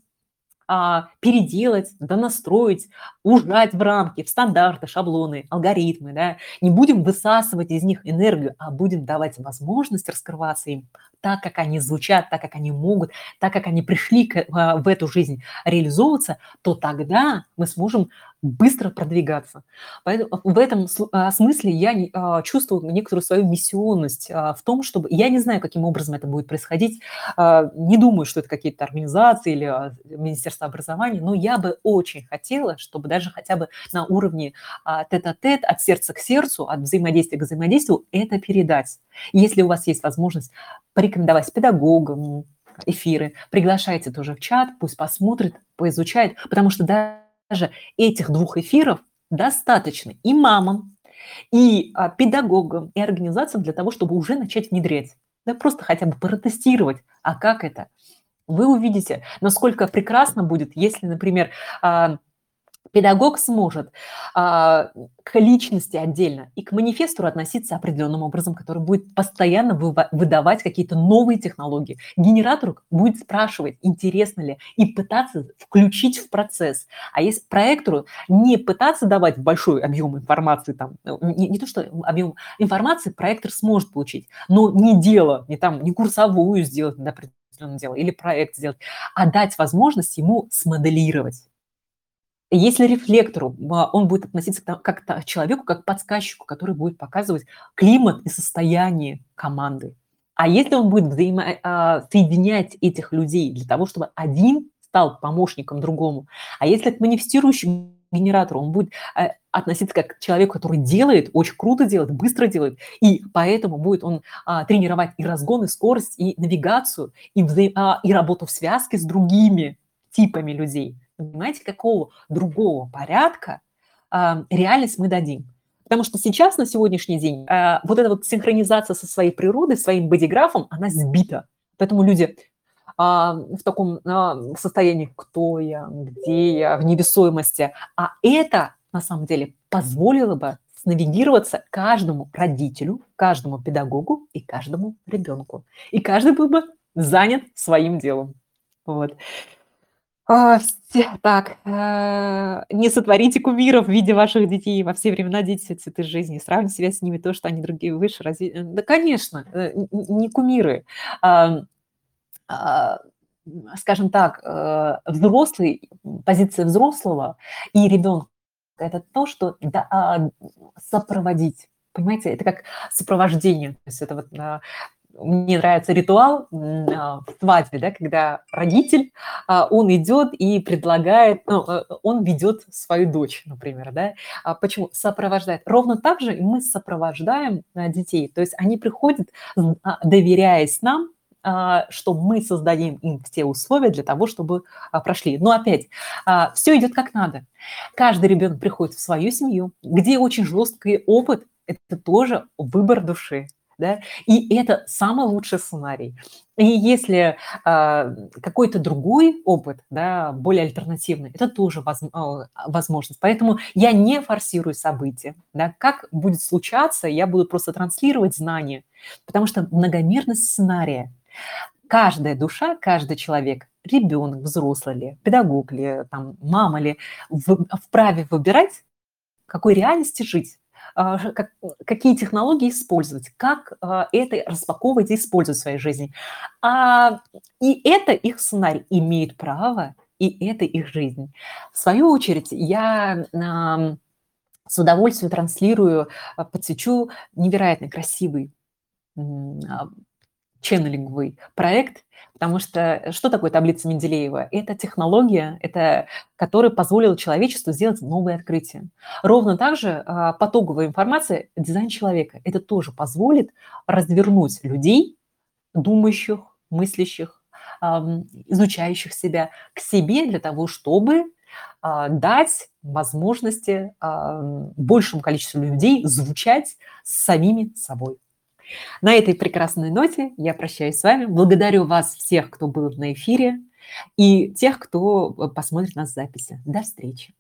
Speaker 1: а, переделать, донастроить, ужать в рамки, в стандарты, шаблоны, алгоритмы. Да? Не будем высасывать из них энергию, а будем давать возможность раскрываться им так, как они звучат, так, как они могут, так, как они пришли к, а, в эту жизнь реализовываться, то тогда мы сможем быстро продвигаться. Поэтому в этом а, смысле я а, чувствую некоторую свою миссионность в том, чтобы... Я не знаю, каким образом это будет происходить, не думаю, что это какие-то организации или Министерство образования, но я бы очень хотела, чтобы даже хотя бы на уровне тет-а-тет, от сердца к сердцу, от взаимодействия к взаимодействию это передать. Если у вас есть возможность порекомендовать педагогам эфиры, приглашайте тоже в чат, пусть посмотрит, поизучает, потому что даже этих двух эфиров достаточно и мамам, и а, педагогам, и организациям для того, чтобы уже начать внедрять. Да, просто хотя бы протестировать, а как это? Вы увидите, насколько прекрасно будет, если, например, а, педагог сможет а, к личности отдельно и к манифесту относиться определенным образом, который будет постоянно выдавать какие-то новые технологии. Генератор будет спрашивать, интересно ли, и пытаться включить в процесс. А если проектору не пытаться давать большой объем информации, там, ну, не, не то, что объем информации проектор сможет получить, но не дело, не там, не курсовую сделать, на определенное дело, или проект сделать, а дать возможность ему смоделировать если рефлектору а, он будет относиться как к человеку, как к подсказчику, который будет показывать климат и состояние команды. А если он будет взаимосоединять этих людей для того, чтобы один стал помощником другому, а если к манифестирующему генератору он будет э, относиться как к человеку, который делает, очень круто делает, быстро делает, и поэтому будет он а, тренировать и разгон, и скорость, и навигацию, и, взаим... а, и работу в связке с другими типами людей – понимаете, какого другого порядка э, реальность мы дадим. Потому что сейчас, на сегодняшний день, э, вот эта вот синхронизация со своей природой, своим бодиграфом, она сбита. Поэтому люди э, в таком состоянии, кто я, где я, в невесомости. А это, на самом деле, позволило бы навигироваться каждому родителю, каждому педагогу и каждому ребенку. И каждый был бы занят своим делом. Вот. А, так, э, не сотворите кумиров в виде ваших детей. Во все времена дети – цветы жизни. Сравните себя с ними, то, что они другие выше. Разве... Э, да, конечно, э, не кумиры. А, скажем так, взрослый, позиция взрослого и ребенка – это то, что а, сопроводить. Понимаете, это как сопровождение. То есть это вот мне нравится ритуал а, в свадьбе, да, когда родитель, а, он идет и предлагает, ну, э, он ведет свою дочь, например, да. А почему? Сопровождает. Ровно так же мы сопровождаем детей. То есть они приходят, доверяясь нам, что мы создадим им все условия для того, чтобы прошли. Но опять, все идет как надо. Каждый ребенок приходит в свою семью, где очень жесткий опыт, это тоже выбор души да, и это самый лучший сценарий. И если э, какой-то другой опыт, да, более альтернативный, это тоже воз, э, возможность. Поэтому я не форсирую события. Да. Как будет случаться, я буду просто транслировать знания, потому что многомерность сценария. Каждая душа, каждый человек, ребенок, взрослый ли, педагог ли, там, мама ли, в, вправе выбирать, какой реальности жить. А, как, какие технологии использовать, как а, это распаковывать и использовать в своей жизни. А, и это их сценарий имеет право, и это их жизнь. В свою очередь, я с удовольствием транслирую, подсвечу невероятно красивый ченнелинговый проект, потому что э, что такое таблица Менделеева? Это технология, это, которая позволила человечеству сделать новые открытия. Ровно так же а, потоковая информация, дизайн человека, это тоже позволит развернуть людей, думающих, мыслящих, изучающих себя к себе для того, чтобы а, дать возможности большему количеству людей звучать самими собой. На этой прекрасной ноте я прощаюсь с вами. Благодарю вас всех, кто был на эфире, и тех, кто э, посмотрит нас в записи. До встречи.